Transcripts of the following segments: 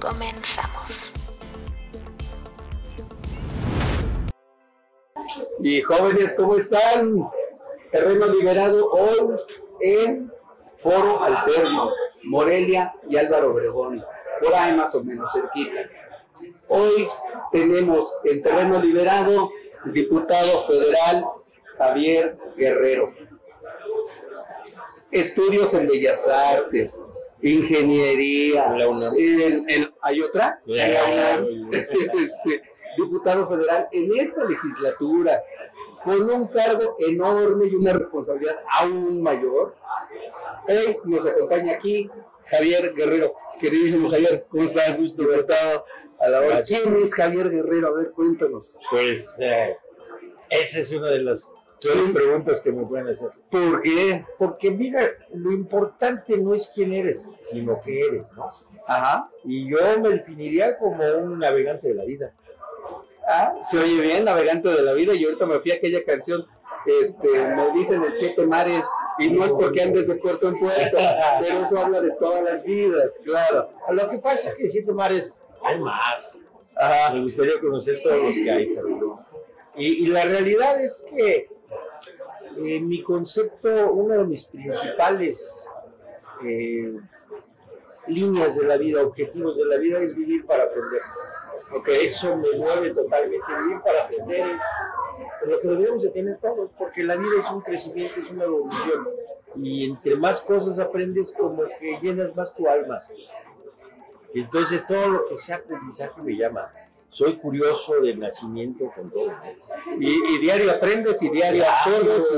Comenzamos. Y jóvenes, ¿cómo están? Terreno liberado hoy en Foro Alterno, Morelia y Álvaro Obregón, por ahí más o menos cerquita. Hoy tenemos en terreno liberado diputado federal Javier Guerrero. Estudios en Bellas Artes, ingeniería. La UNAM. el- el- ¿Hay otra? La La UNAM. Este, diputado federal en esta legislatura, con un cargo enorme y una responsabilidad aún mayor. Hoy nos acompaña aquí Javier Guerrero. Queridísimo Javier, ¿cómo estás? Diputado a la hora. ¿Quién es Javier Guerrero? A ver, cuéntanos. Pues eh, esa es una de las peores preguntas que me pueden hacer. ¿Por qué? Porque mira, lo importante no es quién eres, sino qué eres, ¿no? Ajá. Y yo me definiría como un navegante de la vida. Ah, se oye bien, navegante de la vida. Y ahorita me fui a aquella canción. Este, me dicen el siete mares y no es porque andes de puerto en puerto, pero eso habla de todas las vidas, claro. Lo que pasa es que siete mares hay más. Ajá. Me gustaría conocer todos los que hay, pero no. Y, y la realidad es que eh, mi concepto, una de mis principales eh, líneas de la vida, objetivos de la vida es vivir para aprender. Porque eso me mueve totalmente. Vivir para aprender es lo que debemos de tener todos, porque la vida es un crecimiento, es una evolución. Y entre más cosas aprendes, como que llenas más tu alma. Entonces todo lo que sea aprendizaje me llama. Soy curioso de nacimiento con todo. Y, y diario aprendes y diario absorbes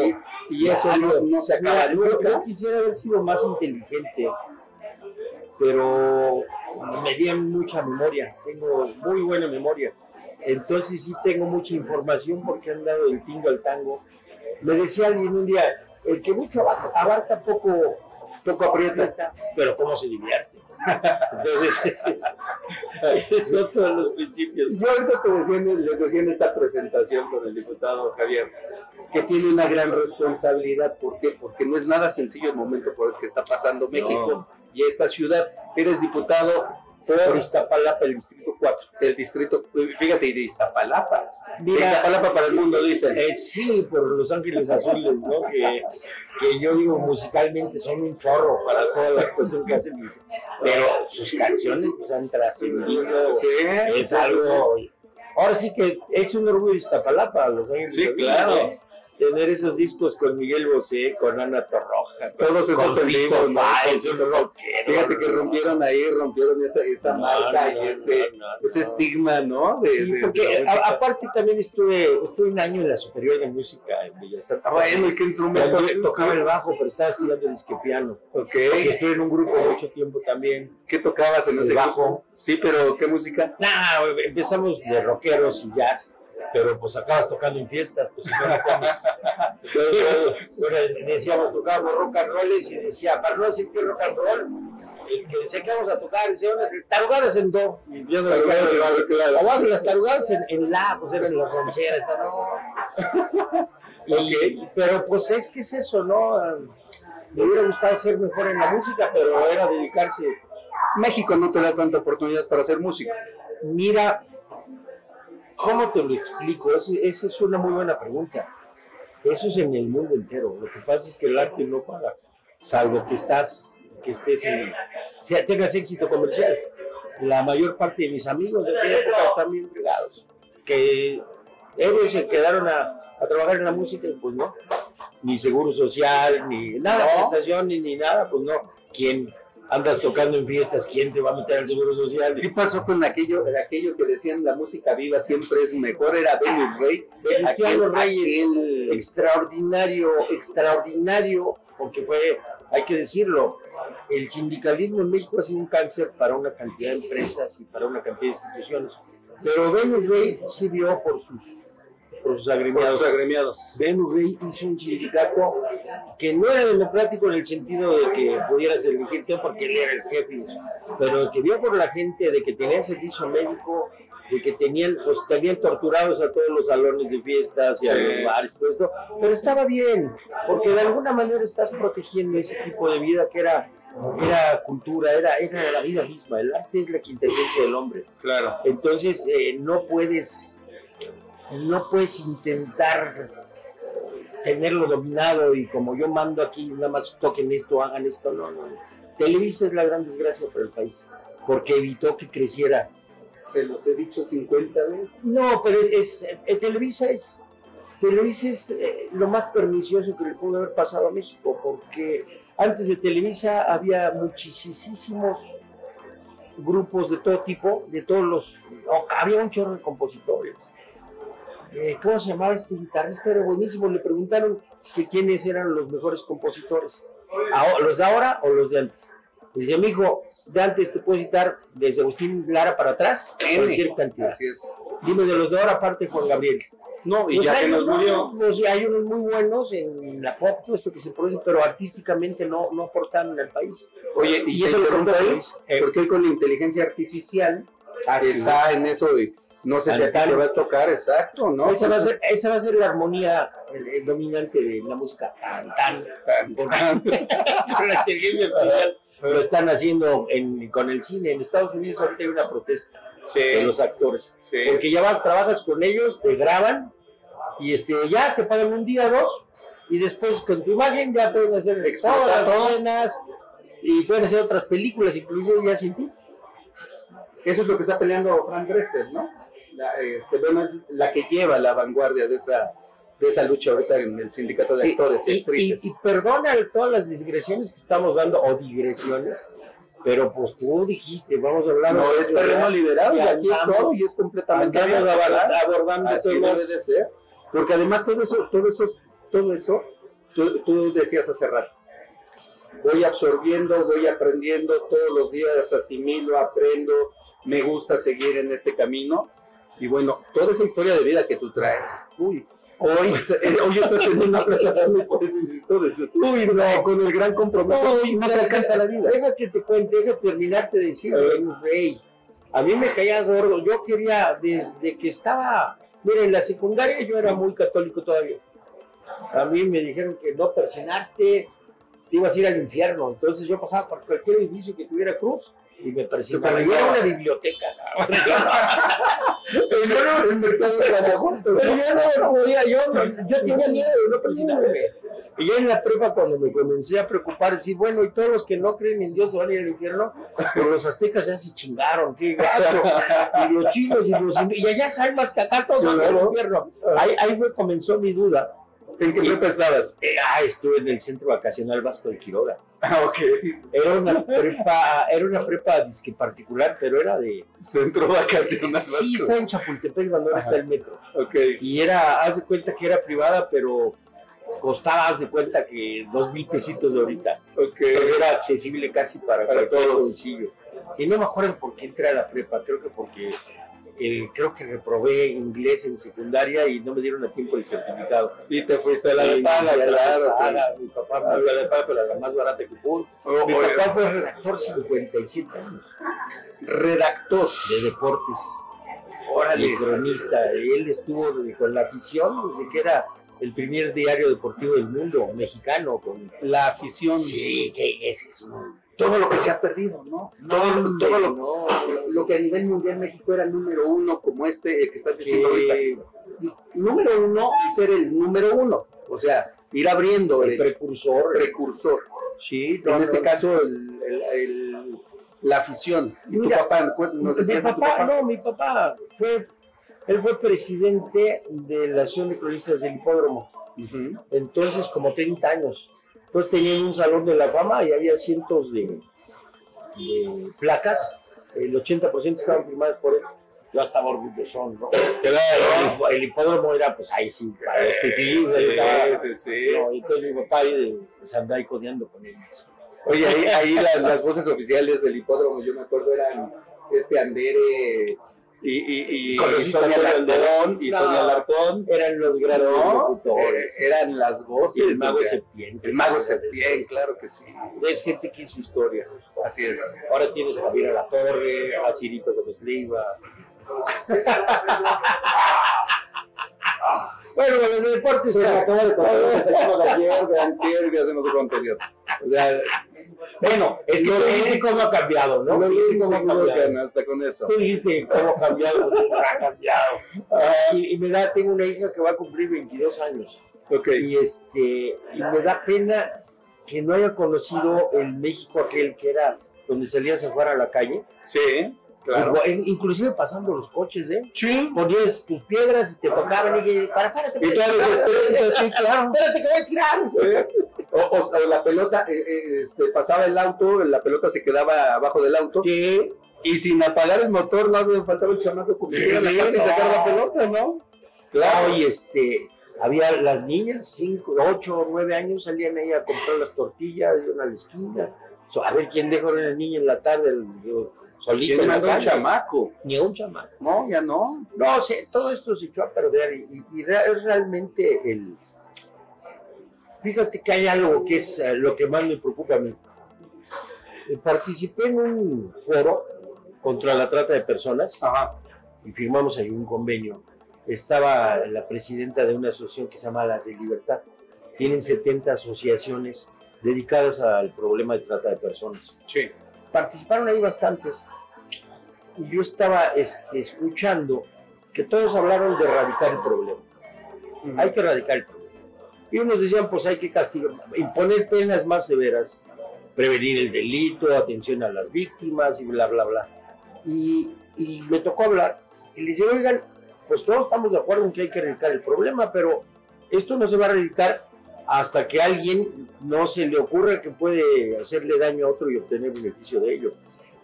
y, y eso no, no se acaba Mira, nunca. yo quisiera haber sido más inteligente, pero me dieron mucha memoria, tengo muy buena memoria. Entonces sí tengo mucha información porque han dado el tingo al tango. Me decía alguien un día, el que mucho abarca, abarca poco, poco aprieta, pero cómo se divierte. Entonces, ese es otro de los principios. Yo ahorita te decía, les decía en esta presentación con el diputado Javier que tiene una gran responsabilidad. ¿Por qué? Porque no es nada sencillo el momento por el que está pasando México y esta ciudad. Eres diputado Por Iztapalapa, el Distrito 4. el distrito, fíjate, y de Iztapalapa. Mira, Iztapalapa para el mundo, dicen. Eh, sí, por Los Ángeles Azules, ¿no? Que, que yo digo musicalmente son un chorro para toda la cuestión que hacen, pero sus canciones pues han trascendido, Sí, es algo... Ahora sí que es un orgullo Iztapalapa, Los Ángeles Sí, Azules, claro. Tener esos discos con Miguel Bosé, con Ana Torroja, con, Todos esos con Fito. Fíjate que rompieron ahí, rompieron esa, esa No, marca no, y ese, ese estigma, ¿no? De, Sí, de- porque a- aparte también estuve, estuve un año en la Superior de Música en Bellas Artes. Ah, bueno, ¿y qué instrumento? Tocaba el bajo, pero estaba estudiando disque piano. Ok. Estuve en un grupo mucho tiempo también. ¿Qué tocabas en El ese bajo. grupo? Sí, pero ¿qué música? Nah, empezamos de rockeros y jazz, pero pues acabas tocando en fiestas, pues si no la comes. Entonces, bueno, decíamos, tocábamos rock and roll y decía, para no decir que rock and roll, el que decía que vamos a tocar, decía, "Bueno, tarugadas en do. Y yo no Tarugadas en do, claro. O vamos a las tarugadas en, en la, pues eran las rancheras, está, no. Y- Pero pues es que es eso, ¿no? Me hubiera gustado ser mejor en la música, pero era dedicarse México no te da tanta oportunidad para hacer música. Mira, ¿cómo te lo explico? Es- Esa es una muy buena pregunta. Eso es en el mundo entero. Lo que pasa es que el arte no paga, salvo que estás, que estés en, sea, tengas éxito comercial. La mayor parte de mis amigos de aquella época están bien fregados. Que ellos se quedaron a, a trabajar en la música y pues no. Ni seguro social, ni nada, No. prestación, ni, ni nada, pues no. ¿Quién andas tocando en fiestas? ¿Quién te va a meter al seguro social? ¿Qué pasó con aquello, aquello que decían la música viva siempre es mejor? Era Venus Rey. Venustiano Reyes, aquel- extraordinario, extraordinario, porque fue, hay que decirlo, el sindicalismo en México ha sido un cáncer para una cantidad de empresas y para una cantidad de instituciones. Pero Venus Rey sí vio por sus, por sus agremiados. Los agremiados. Venus Rey hizo un sindicato que no era democrático en el sentido de que pudieras elegirte porque él era el jefe, pero que vio por la gente de que tenían servicio médico, de que tenían, pues tenían torturados a todos los salones de fiestas y a los bares, todo esto, pero estaba bien, porque de alguna manera estás protegiendo ese tipo de vida que era, era cultura, era, era la vida misma, el arte es la quintesencia del hombre. Claro. Entonces eh, no puedes no puedes intentar tenerlo dominado y como yo mando aquí, nada más toquen esto, hagan esto, no, no. Televisa es la gran desgracia para el país, porque evitó que creciera. Se los he dicho 50 veces. No, pero es, eh, Televisa es, Televisa es eh, lo más pernicioso que le pudo haber pasado a México, porque antes de Televisa había muchísimos grupos de todo tipo, de todos los, no, había un chorro de compositores. Eh, ¿Cómo se llamaba este guitarrista? Era buenísimo. Le preguntaron que quiénes eran los mejores compositores, los de ahora o los de antes. Dice, mi hijo, de antes te puedo citar desde Agustín Lara para atrás, cualquier cantidad. Así es. Dime de los de ahora, aparte Juan Gabriel. No, y Pues ya que nos murió. hay unos muy buenos en la pop, todo esto que se produce, pero artísticamente no, no aportan al país. Oye, y, Y eso lo pregunto. Eh, porque él con la inteligencia artificial Así está en eso de, no sé si a ti te va a tocar, exacto, ¿no? esa, va a ser, esa va a ser la armonía el- el dominante de la música. Tan, tan. Artificial lo están haciendo en- con el cine. En Estados Unidos ahorita hay una protesta de Sí, los actores. sí. Porque ya vas, trabajas con ellos, te graban y este, ya te pagan un día, dos, y después con tu imagen ya pueden hacer Explotar todas las escenas y pueden hacer otras películas, incluso ya sin ti. Eso es lo que está peleando Frank Dresser, ¿no? La, este, bueno, es la que lleva la vanguardia de esa, de esa lucha ahorita en el sindicato de Sí, actores y, y, y- actrices. y perdona todas las digresiones que estamos dando, o digresiones, pero pues tú dijiste, vamos a hablar no, es terreno liberado y aquí es andamos- todo y es completamente Andamos abordando Así temas. debe de ser. Porque además todo eso, todo eso, todo eso, tú, tú decías hace rato, voy absorbiendo, voy aprendiendo todos los días, asimilo, aprendo, me gusta seguir en este camino. Y bueno, toda esa historia de vida que tú traes, uy, hoy, hoy estás en una plataforma y por eso insisto, dices, uy, no, con el gran compromiso, No, no te alcanza la vida. Deja que te cuente, deja terminarte de decir. Venus Rey. A mí me caía gordo. Yo quería, desde que estaba, mira, en la secundaria yo era muy católico todavía. A mí me dijeron que no persinarte, te ibas a ir al infierno. Entonces yo pasaba por cualquier edificio que tuviera cruz y me. Te Y era una biblioteca. Pero el mercado Pero yo no, no podía, yo, no- yo tenía miedo de no persinarme. Y ya en la prepa, cuando me comencé a preocupar, decir, bueno, y todos los que no creen en Dios se van a ir al infierno, pero los aztecas ya se chingaron, qué gacho. Y los chinos y los y allá saben más que acá todos van al infierno. Ahí, ahí fue, comenzó mi duda. ¿En qué prepa estabas? Eh, ah, estuve en el Centro Vacacional Vasco de Quiroga. Ah, ok. Era una prepa, era una prepa disque particular, pero era de... Centro vacacional. Sí, vasco. está en Chapultepec, cuando ahora está el metro. Ok. Y era, haz de cuenta que era privada, pero costaba, haz de cuenta que dos mil pesitos de ahorita. Ok. Entonces era accesible casi para, Para cualquier todos. bolsillo. Y no me acuerdo por qué entré a la prepa, creo que porque eh, creo que reprobé inglés en secundaria y no me dieron a tiempo el certificado. Y te fuiste a la de paga, claro. Mi papá fue a la de paga, pero la más barata que pudo. Oh, Mi papá fue redactor 57 años redactor. de deportes. Órale. y cronista. Él estuvo de- con la afición desde que era el primer diario deportivo del mundo, mexicano. Con... La afición. Sí, que ese es un... Todo lo que se ha perdido, ¿no? Todo, No, todo lo, no, lo que a nivel mundial México era número uno, como este, el que estás diciendo Sí. ahorita. Número uno ser el número uno. O sea, ir abriendo el el precursor. precursor. Sí, en este caso, el, el- el- la afición. Y tu papá, nos mi tu papá, no, mi papá fue, él fue presidente de la Asociación de Cronistas del Hipódromo. Entonces, como 30 años. Entonces tenían un salón de la fama y había cientos de, de placas. El 80% estaban firmadas por él. Yo estaba orgulloso, ¿no? El, el hipódromo era, pues, ahí sí, para los estaba, sí, sí. ¿no? Y entonces mi papá ahí pues, andaba ahí codeando con ellos. Oye, ahí, ahí las, las voces oficiales del hipódromo, yo me acuerdo, eran este Andere y, y, Conociste Sonia a Sonia Larcón y No. Sonia Larcón. Eran los grandes ¿no? locutores. Eran las voces. Y el mago o sea, Septién. El mago Septién, claro que sí. Es gente que hizo historia. Así es. Ahora tienes a Javier La Torre, a Cirito Gómez Leiva. Bueno, los deportes Se me acaba de contar se llama de ayer, de antier, de hace no sé cuántos días. O sea, Bueno, es que Lo viste cómo ha cambiado, ¿no? no le viste cómo ha cambiado. hasta con eso. Tú dijiste cómo ha cambiado, cómo ha cambiado. Y, y me da, tengo una hija que va a cumplir 22 años. Y, este, y me da pena que no haya conocido el México aquel que era donde salías a jugar a la calle. Sí, claro. Inclusive pasando los coches, ¿eh? Sí. Ponías tus piedras y te tocaban y que, para, párate. Y todas las sí, claro. Espérate que voy a tirar. Sí. O, o- o la pelota, eh, eh, este, pasaba el auto, la pelota se quedaba abajo del auto Sí. y sin apagar el motor no había faltaba el chamaco que metiera la Sí, pata y sacar la pelota, ¿no? Claro. y este, había las niñas, 5, 8 o 9 años, salían ahí a comprar las tortillas, iban a la esquina. So, a ver quién dejó a la niña en la tarde, yo, solito ¿Quién en la mandó un chamaco? Ni un chamaco. No, ya no. No, sí, todo esto se echó a perder y, y- es realmente el... Fíjate que hay algo que es eh, lo que más me preocupa a mí. Eh, Participé en un foro contra la trata de personas Ajá. y firmamos ahí un convenio. Estaba la presidenta de una asociación que se llama Las de Libertad. Tienen 70 asociaciones dedicadas al problema de trata de personas Sí. Participaron ahí bastantes y yo estaba este, escuchando que todos hablaron de erradicar el problema. Hay que erradicar el problema. Y unos decían, pues hay que castigar, imponer penas más severas, prevenir el delito, atención a las víctimas y bla, bla, bla. Y, y me tocó hablar y les dije, oigan, pues todos estamos de acuerdo en que hay que erradicar el problema, pero esto no se va a erradicar hasta que a alguien no se le ocurra que puede hacerle daño a otro y obtener beneficio de ello.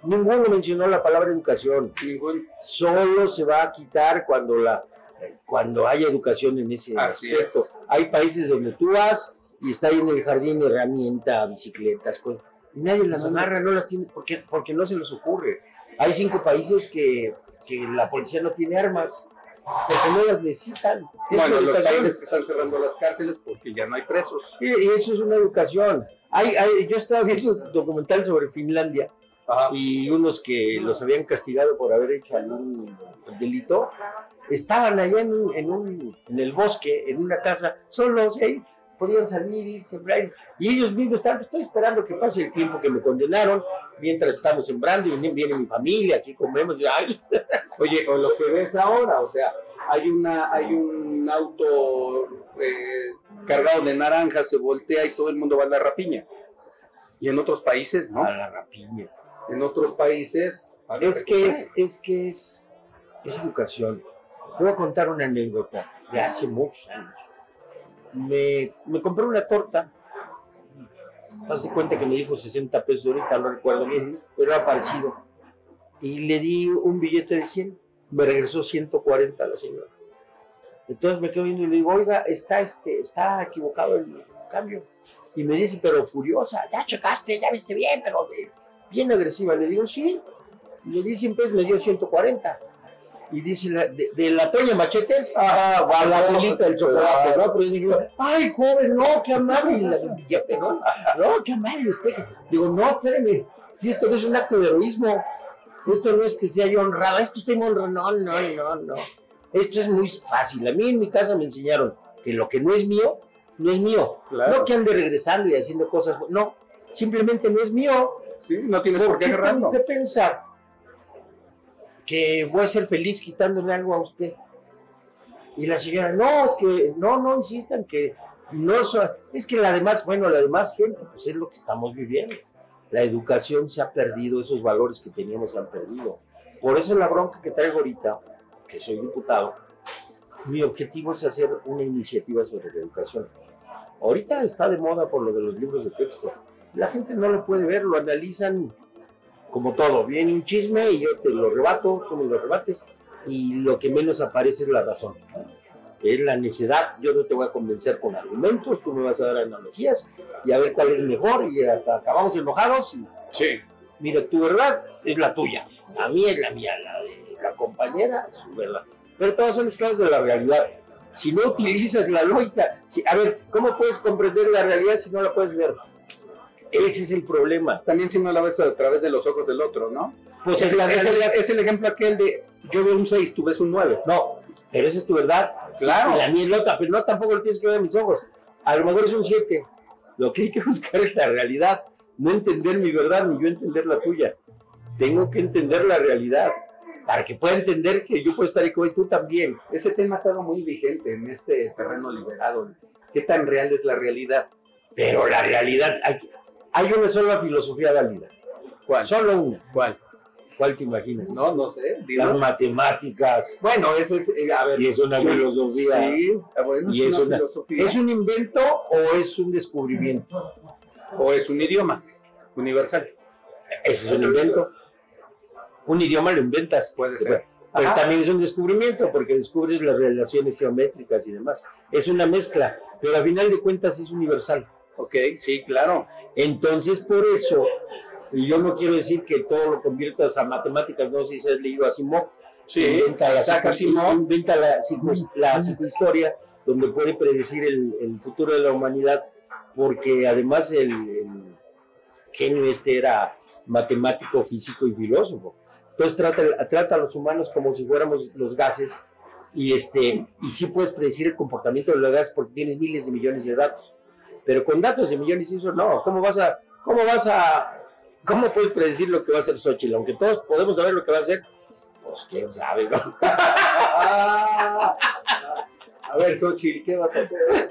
Ninguno mencionó la palabra educación. Ningún. Solo se va a quitar cuando la cuando haya educación en ese Así aspecto. es. Hay países donde tú vas y está ahí en el jardín herramienta, bicicletas, cosas, y nadie las amarra, no las tiene, porque, porque no se les ocurre. Hay cinco países que, que la policía no tiene armas, porque no las necesitan. Es Bueno, los países que están cerrando las cárceles porque ya no hay presos. Y y eso es una educación. Hay, hay- yo estaba viendo un documental sobre Finlandia Ajá. y unos que los habían castigado por haber hecho algún delito, estaban allá en, un- en, un- en el bosque, en una casa, solos, ahí podían salir, irse, y ellos mismos estaban, estoy esperando que pase el tiempo que me condenaron, mientras estamos sembrando, y viene, viene mi familia, aquí comemos, y, ay, Oye, o lo que ves ahora, o sea, hay una, hay un auto eh, cargado de naranjas, se voltea y todo el mundo va a la rapiña. Y en otros países, ¿no? a la rapiña. En otros países. Es que es, es que es, es educación. Voy a contar una anécdota de hace muchos años. Me, me compré una torta. Haz de cuenta que me dijo 60 pesos ahorita, no recuerdo bien, pero era parecido. Y le di un billete de 100. Me regresó 140 a la señora. Entonces me quedo viendo y le digo, oiga, está, este, está equivocado el cambio. Y me dice, pero furiosa, ya checaste, ya viste bien, pero bien agresiva. Le digo, sí. Le di 100 pesos, me dio 140. Y dice, la- de, de la Toña Machetes a la abuelita del chocolate, ¿no? Pero yo dije, ay, joven, no, qué amable. El billete, ¿no? No, qué amable usted. Digo, no, espéreme, si esto no es un acto de heroísmo, esto no es que sea yo honrado, es que usted me honra. No, no, no, no. Esto es muy fácil. A mí en mi casa me enseñaron que lo que no es mío, no es mío. Claro. No que ande regresando y haciendo cosas. No, simplemente no es mío. Sí, no tienes por qué tengo agarrarlo. que pensar que voy a ser feliz quitándole algo a usted? Y la señora, no, es que no, no insistan que no es que la demás, bueno, la demás gente, pues es lo que estamos viviendo. La educación se ha perdido, esos valores que teníamos se han perdido. Por eso la bronca que traigo ahorita, que soy diputado, mi objetivo es hacer una iniciativa sobre la educación. Ahorita está de moda por lo de los libros de texto. La gente no lo puede ver, lo analizan como todo. Viene un chisme y yo te lo rebato, tú me lo rebates, y lo que menos aparece es la razón. Es la necedad. Yo no te voy a convencer con argumentos, tú me vas a dar analogías y a ver cuál es mejor y hasta acabamos enojados. Y, Sí. mira, tu verdad es la tuya, la mía es la mía, la de la compañera es su verdad. Pero todas son esclavos de la realidad. Si no utilizas la lógica, si- a ver, ¿cómo puedes comprender la realidad si no la puedes ver? Ese es el problema. También si no la ves a través de los ojos del otro, ¿no? Pues es, es la es el, realidad. es el ejemplo aquel de yo veo un 6, tú ves un 9. No, pero esa es tu verdad. Claro. Y la mía es la otra, pero no tampoco lo tienes que ver en mis ojos. A lo mejor es un 7. Lo que hay que buscar es la realidad. No entender mi verdad ni yo entender la tuya. Tengo que entender la realidad para que pueda entender que yo puedo estar ahí y tú también. Ese tema ha estado muy vigente en este terreno liberado. ¿Qué tan real es la realidad? Pero la realidad, hay, hay una sola filosofía válida. ¿Cuál? Solo una. ¿Cuál? ¿Cuál te imaginas? No, no sé. Las matemáticas. Bueno, ese es, eh, a ver. Y es una filosofía. Sí, ah, bueno, Y es, una, una- filosofía. ¿Es un invento o es un descubrimiento? O es un idioma universal. Ese es un invento. Un idioma lo inventas. Puede ser. Pero Ajá. también es un descubrimiento porque descubres las relaciones geométricas y demás. Es una mezcla, pero a final de cuentas es universal. Ok, sí, claro. Entonces, por eso, y yo no quiero decir que todo lo conviertas a matemáticas, no sé si has leído a Asimov, Sí, inventa la, psico- Asimov. inventa la, psico- la psicohistoria, donde puede predecir el, el futuro de la humanidad, porque además el, el genio este era matemático, físico y filósofo. Entonces trata, trata a los humanos como si fuéramos los gases y, este, y sí puedes predecir el comportamiento de los gases porque tienes miles de millones de datos. Pero con datos de millones y eso no, ¿cómo vas a, cómo vas a, cómo puedes predecir lo que va a hacer Xochitl? Aunque todos podemos saber lo que va a hacer, pues quién sabe, ¿no? Ah, a ver, Xochitl, ¿qué vas a hacer?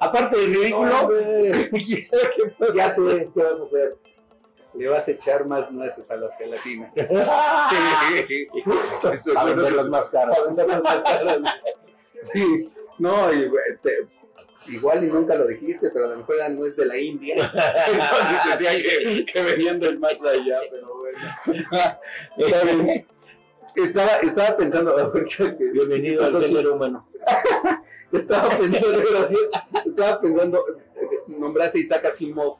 Aparte del ridículo, sabe qué puede ya sé, ¿qué vas a hacer? Le vas a echar más nueces a las gelatinas. Sí, estoy seguro. A vender las más caras. A venderlas más caras. Sí, no, y, te- igual y nunca lo dijiste, pero a lo mejor era nuez de la India. Entonces decía que, que venían del más allá, pero bueno. Estaba, estaba pensando, a ver, ¿qué- qué- Bienvenido al género humano. Estaba pensando, estaba pensando, nombraste Isaac Asimov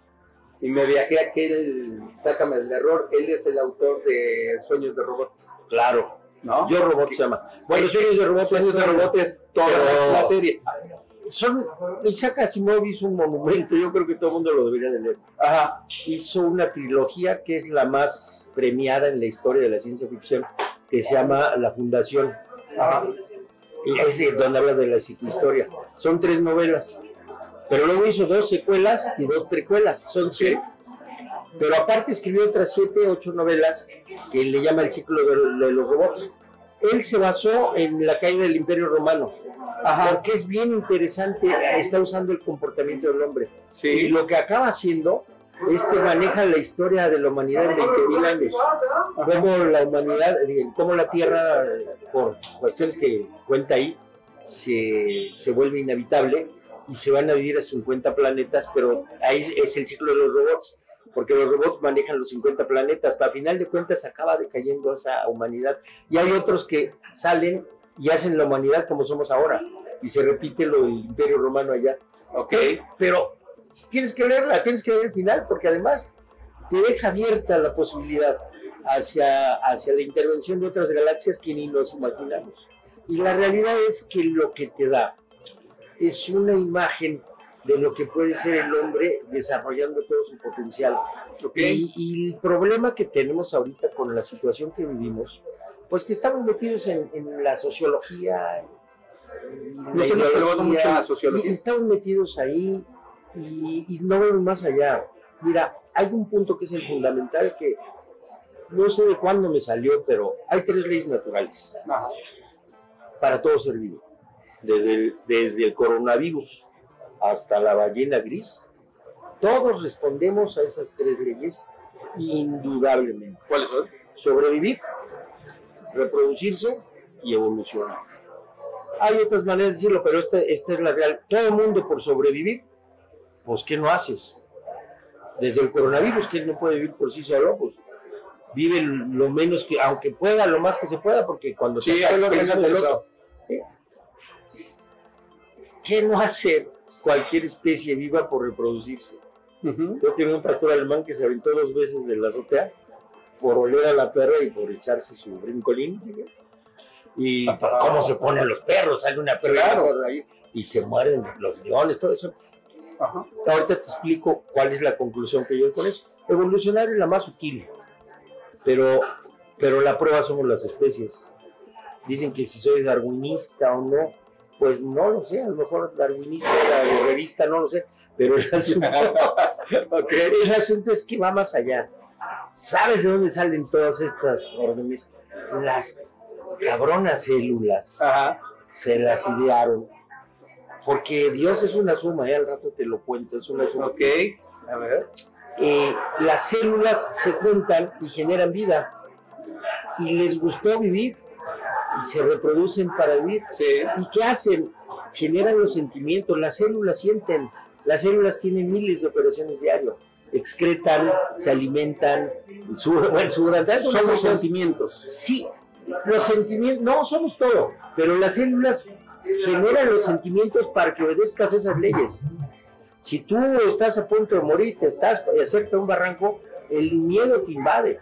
y me viajé a aquel, sácame del error, él es el autor de Sueños de Robot, Claro. ¿no? Yo Robot se llama. Bueno, Sueños de Robot. Sueños de Robot es toda la serie. Son, Isaac Asimov hizo un monumento, yo creo que todo el mundo lo debería de leer. Ajá, Hizo una trilogía que es la más premiada en la historia de la ciencia ficción, que se llama La Fundación. ajá. Y es de donde habla de la psicohistoria. Son tres novelas. Pero luego hizo dos secuelas y dos precuelas. Son siete. Pero aparte escribió otras siete, ocho novelas que le llama el ciclo de, de los robots. Él se basó en la caída del Imperio Romano. Porque es bien interesante, está usando el comportamiento del hombre. Y Sí, lo que acaba haciendo es que maneja la historia de la humanidad en 20.000 años. Cómo la humanidad, cómo la Tierra, por cuestiones que cuenta ahí, se, se vuelve inhabitable y se van a vivir a 50 planetas, pero ahí es el ciclo de los robots, porque los robots manejan los 50 planetas, pero a final de cuentas acaba decayendo esa humanidad. Y hay otros que salen y hacen la humanidad como somos ahora, y se repite lo del Imperio Romano allá. ok. Pero tienes que leerla, tienes que ver el final, porque además te deja abierta la posibilidad hacia, hacia la intervención de otras galaxias que ni nos imaginamos. Y la realidad es que lo que te da es una imagen de lo que puede ser el hombre desarrollando todo su potencial. Ok. Y, y el problema que tenemos ahorita con la situación que vivimos, pues que estamos metidos en, en la sociología. Nos hemos clavado mucho en la sociología. y estamos metidos ahí y, y no vemos más allá. Mira, hay un punto que es el fundamental que no sé de cuándo me salió, pero hay tres leyes naturales Ajá. para todo ser vivo. Desde el, desde el coronavirus hasta la ballena gris, todos respondemos a esas tres leyes indudablemente. ¿Cuáles son? Sobrevivir, reproducirse y evolucionar. Hay otras maneras de decirlo, pero esta, esta es la real. Todo el mundo por sobrevivir, pues ¿qué no haces? Desde el coronavirus, que él no puede vivir por sí solo, pues vive lo menos que, aunque pueda, lo más que se pueda, porque cuando Sí, expensas organismo del otro. ¿qué no hacer cualquier especie viva por reproducirse? Yo tenía un pastor alemán que se aventó dos veces de la azotea por oler a la perra y por echarse su brincolín. ¿sí? Y cómo se ponen los perros, sale una perra por ahí y se mueren los leones, todo eso. Ajá. Ahorita te explico cuál es la conclusión que yo con eso. Evolucionar es la más sutil, pero, pero la prueba somos las especies. Dicen que si soy darwinista o no, pues no lo sé, a lo mejor darwinista, revista, no lo sé, pero el asunto, el asunto es que va más allá. ¿Sabes de dónde salen todas estas órdenes? Las cabronas células Ajá. se las idearon. Porque Dios es una suma, ya al rato te lo cuento, es una suma. Ok. A ver. Eh, las células se juntan y generan vida. Y les gustó vivir y se reproducen para vivir. Sí. ¿Y qué hacen? Generan los sentimientos, las células sienten, las células tienen miles de operaciones diario, excretan, se alimentan, sudan, bueno, tanto Somos sentimientos. Sí, los sentimientos, no, somos todo, pero las células generan los sentimientos para que obedezcas esas leyes. Si tú estás a punto de morir, te estás acerca un barranco, el miedo te invade.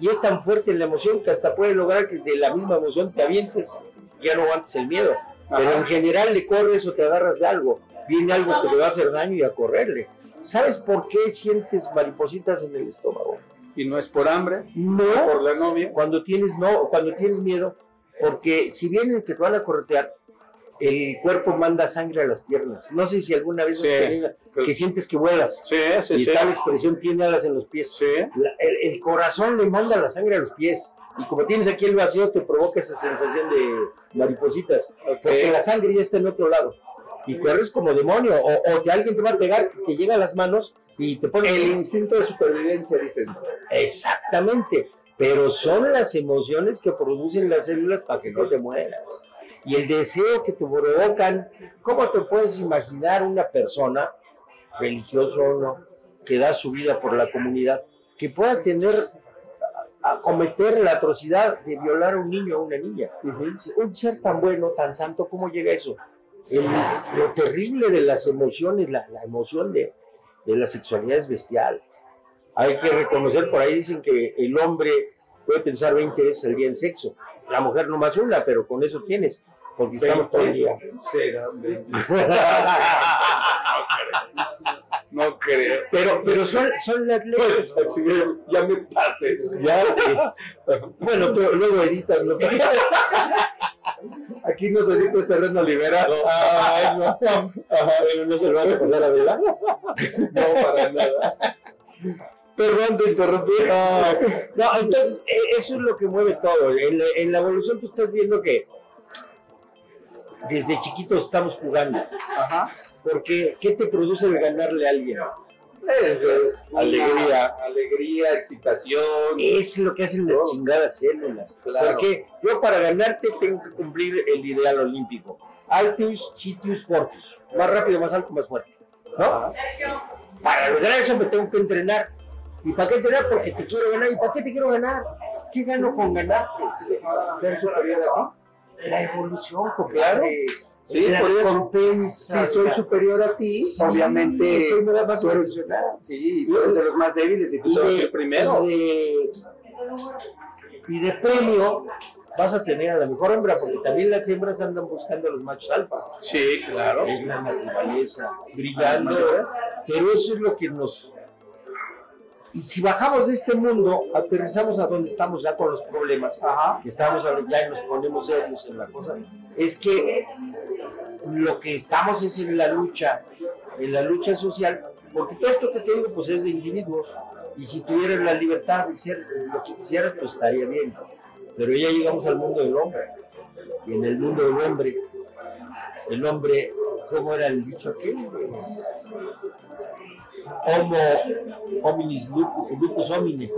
Y es tan fuerte la emoción que hasta puede lograr que de la misma emoción te avientes, ya no aguantes el miedo. Pero Ajá. en general le corres o te agarras de algo, viene algo que te va a hacer daño y a correrle. ¿Sabes por qué sientes maripositas en el estómago? Y no es por hambre, No, por la novia. cuando tienes no, cuando tienes miedo, porque si vienen que te van a corretear, el cuerpo manda sangre a las piernas. No sé si alguna vez Sí. has tenido que sientes que vuelas Sí, sí, y está la expresión tiene alas en los pies. Sí. La- el, el corazón le manda la sangre a los pies y como tienes aquí el vacío te provoca esa sensación de maripositas, porque la sangre ya está en otro lado y corres como demonio o, o te, alguien te va a pegar que llega a las manos y te pone El instinto de supervivencia, dicen. Exactamente, pero son las emociones que producen las células para que no te mueras. Y el deseo que te provocan, ¿cómo te puedes imaginar una persona, religioso o no, que da su vida por la comunidad, que pueda tener, a a cometer la atrocidad de violar a un niño o una niña? Un ser tan bueno, tan santo, ¿cómo llega eso? El- lo terrible de las emociones, la, la emoción de, de la sexualidad es bestial. Hay que reconocer, por ahí dicen que el hombre puede pensar 20 veces al día en sexo, la mujer no más una, pero con eso tienes, porque estamos todo el día. Será, hombre. No creo. pero, pero son, son las leyes. Pues, ya me pasé. Ya, bueno, pero luego editas lo que Aquí no solito es terreno liberado. Ay, no. Ajá, pero no se lo vas a pasar a verdad. No, para nada. Perdón, te interrumpí. No, entonces, eh, eso es lo que mueve todo. En la, en la evolución tú estás viendo que desde chiquitos estamos jugando. Ajá. Porque, ¿qué te produce el ganarle a alguien? Es Alegría. Alegría, excitación. Es lo que hacen las Oh. chingadas células. Claro. Porque yo para ganarte tengo que cumplir el ideal olímpico. Altius, Citius, Fortus. Más rápido, más alto, más fuerte. ¿No? Para lograr eso me tengo que entrenar. ¿Y para qué entrenar? Porque te quiero ganar. ¿Y para qué te quiero ganar? ¿Qué gano con ganarte? Ser superior a La evolución, compadre. Sí, por eso. Si soy superior a ti, Sí, obviamente. soy más- más tú eres-. Sí, tú eres de los más débiles y tú y te vas a ir primero. y de- y de premio vas a tener a la mejor hembra, porque también las hembras andan buscando a los machos alfa. Sí, claro. Es la naturaleza brillando, pero eso es lo que nos... Y si bajamos de este mundo, aterrizamos a donde estamos ya con los problemas, Ajá. que estamos ahora ya y nos ponemos serios en la cosa, es que lo que estamos es en la lucha, en la lucha social, porque todo esto que te digo pues es de individuos, y si tuvieras la libertad de ser lo que quisieras, pues estaría bien, pero ya llegamos al mundo del hombre, y en el mundo del hombre, el hombre, ¿cómo era el dicho aquel? Homo hominis lupus, lupus homine.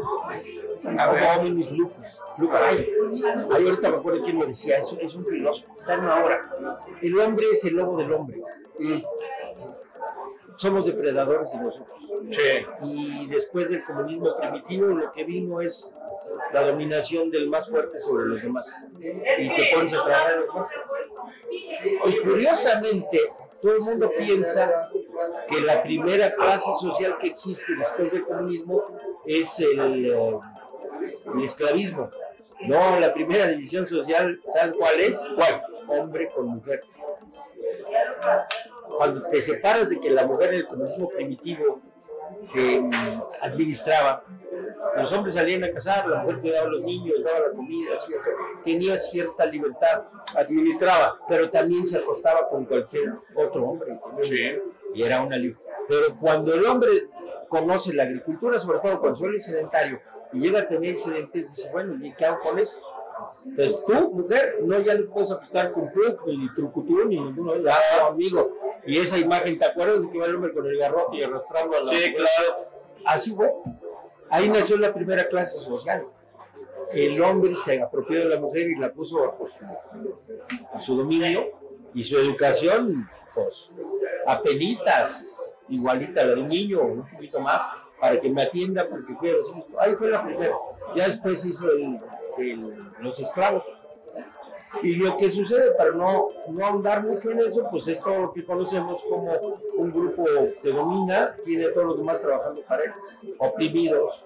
Homo hominis lupus. lupus. Ay, ay, ahorita me acuerdo quién lo decía, es, es un filósofo, está en una obra. El hombre es el lobo del hombre. Mm. Somos depredadores de nosotros. Sí. Y después del comunismo primitivo, lo que vino es la dominación del más fuerte sobre los demás. Y te pones a trabajar a los demás. Y curiosamente, todo el mundo piensa que la primera clase social que existe después del comunismo es el, eh, el esclavismo. No, la primera división social, ¿saben cuál es? ¿Cuál? Hombre con mujer. Cuando te separas de que la mujer en el comunismo primitivo que mm, administraba, los hombres salían a cazar, la mujer cuidaba a los niños, daba la comida, ¿cierto? tenía cierta libertad, administraba, pero también se acostaba con cualquier otro hombre. Y era una libre. Pero cuando el hombre conoce la agricultura, sobre todo cuando suele sedentario, y llega a tener excedentes, dice, bueno, ¿y qué hago con esto? Entonces tú, mujer, no ya le puedes apostar con Puck, ni Trucutú, ni ninguno de ellos, ah, amigo. Y esa imagen, ¿te acuerdas de que va el hombre con el garrote y arrastrando a la Sí, claro. Así fue. Ahí nació la primera clase social. El hombre se apropió de la mujer y la puso bajo su, dominio y su educación, pues, apenitas, igualita a la de un niño, un poquito más, para que me atienda porque quiero los hijos. Ahí fue la primera. Ya después hizo el- los esclavos. Y lo que sucede, para no, no ahondar mucho en eso, pues es todo lo que conocemos como un grupo que domina, tiene a todos los demás trabajando para él, oprimidos,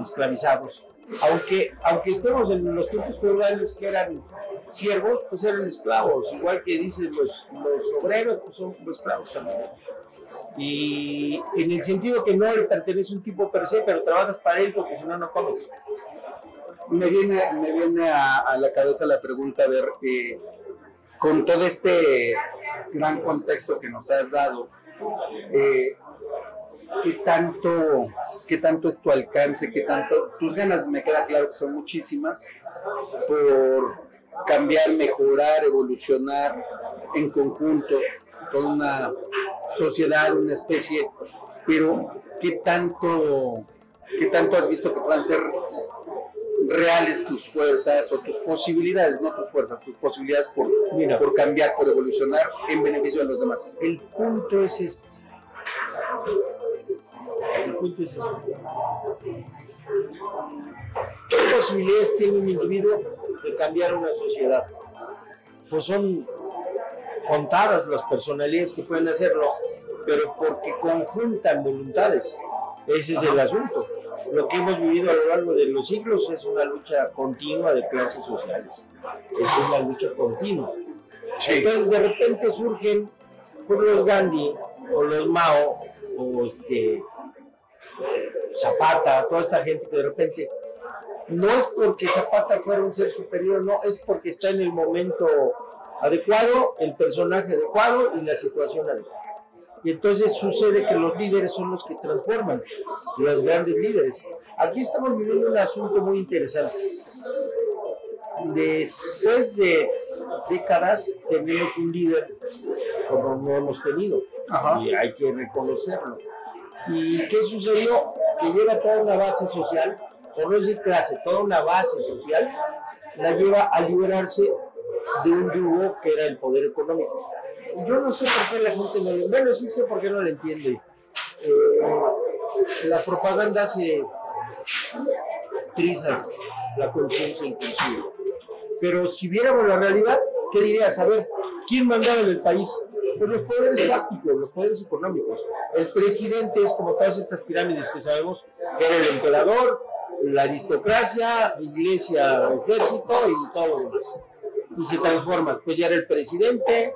esclavizados. Aunque, aunque estemos en los tiempos feudales que eran siervos, pues eran esclavos, igual que dicen los, los obreros, pues son esclavos también. Y en el sentido que no le pertenece un tipo per se, pero trabajas para él porque si no, no comes. Me viene, me viene a, la cabeza la pregunta, a ver, eh, con todo este gran contexto que nos has dado, eh, ¿qué, tanto, ¿qué tanto es tu alcance? ¿Qué tanto? Tus ganas, me queda claro que son muchísimas, por cambiar, mejorar, evolucionar en conjunto toda una sociedad, una especie, pero ¿qué tanto, qué tanto has visto que puedan ser reales tus fuerzas o tus posibilidades, no tus fuerzas, tus posibilidades por, Mira. por cambiar, por evolucionar en beneficio de los demás. El punto es este. El punto es este. ¿Qué posibilidades tiene un individuo de cambiar una sociedad? Pues son contadas las personalidades que pueden hacerlo, pero porque conjuntan voluntades. Ese es el asunto. Lo que hemos vivido a lo largo de los siglos es una lucha continua de clases sociales. Es una lucha continua. Entonces de repente surgen pues, los Gandhi o los Mao o este Zapata, toda esta gente que de repente no es porque Zapata fuera un ser superior, no, es porque está en el momento adecuado, el personaje adecuado y la situación adecuada. Y entonces sucede que los líderes son los que transforman, los grandes líderes. Aquí estamos viviendo un asunto muy interesante. Después de décadas tenemos un líder como no hemos tenido y hay que reconocerlo. ¿Y qué sucedió? Que lleva toda una base social, por no decir clase, toda una base social, la lleva a liberarse de un yugo que era el poder económico. Yo no sé por qué la gente no lo bueno, sí sé por qué no lo entiende. Eh, la propaganda hace trizas la conciencia inclusive. Pero si viéramos la realidad, ¿qué dirías? A ver, ¿quién mandaba en el país? Pues los poderes fácticos, los poderes económicos. El presidente es como todas estas pirámides que sabemos, que era el emperador, la aristocracia, iglesia, ejército y todo lo demás. Y se transforma, pues ya era el presidente,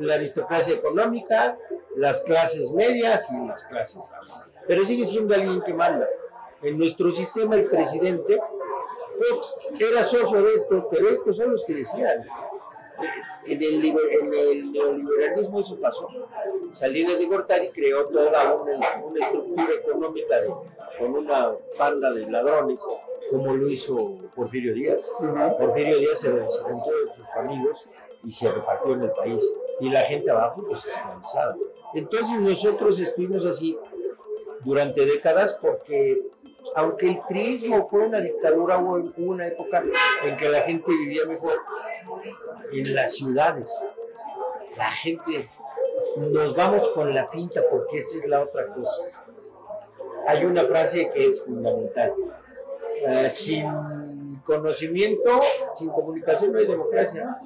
la aristocracia económica, las clases medias y las clases bajas. Pero sigue siendo alguien que manda. En nuestro sistema el presidente pues era socio de estos, pero estos son los que decían. En el, en el neoliberalismo eso pasó. Salinas de Gortari creó toda una, una estructura económica de- con una banda de ladrones, como lo hizo Porfirio Díaz. Porfirio Díaz se, se juntó de sus amigos y se repartió en el país. Y la gente abajo, pues esclavizada. Entonces nosotros estuvimos así durante décadas porque aunque el priismo fue una dictadura, hubo una época en que la gente vivía mejor en las ciudades. La gente, nos vamos con la finta porque esa es la otra cosa. Hay una frase que es fundamental. Eh, sin conocimiento, sin comunicación no hay democracia.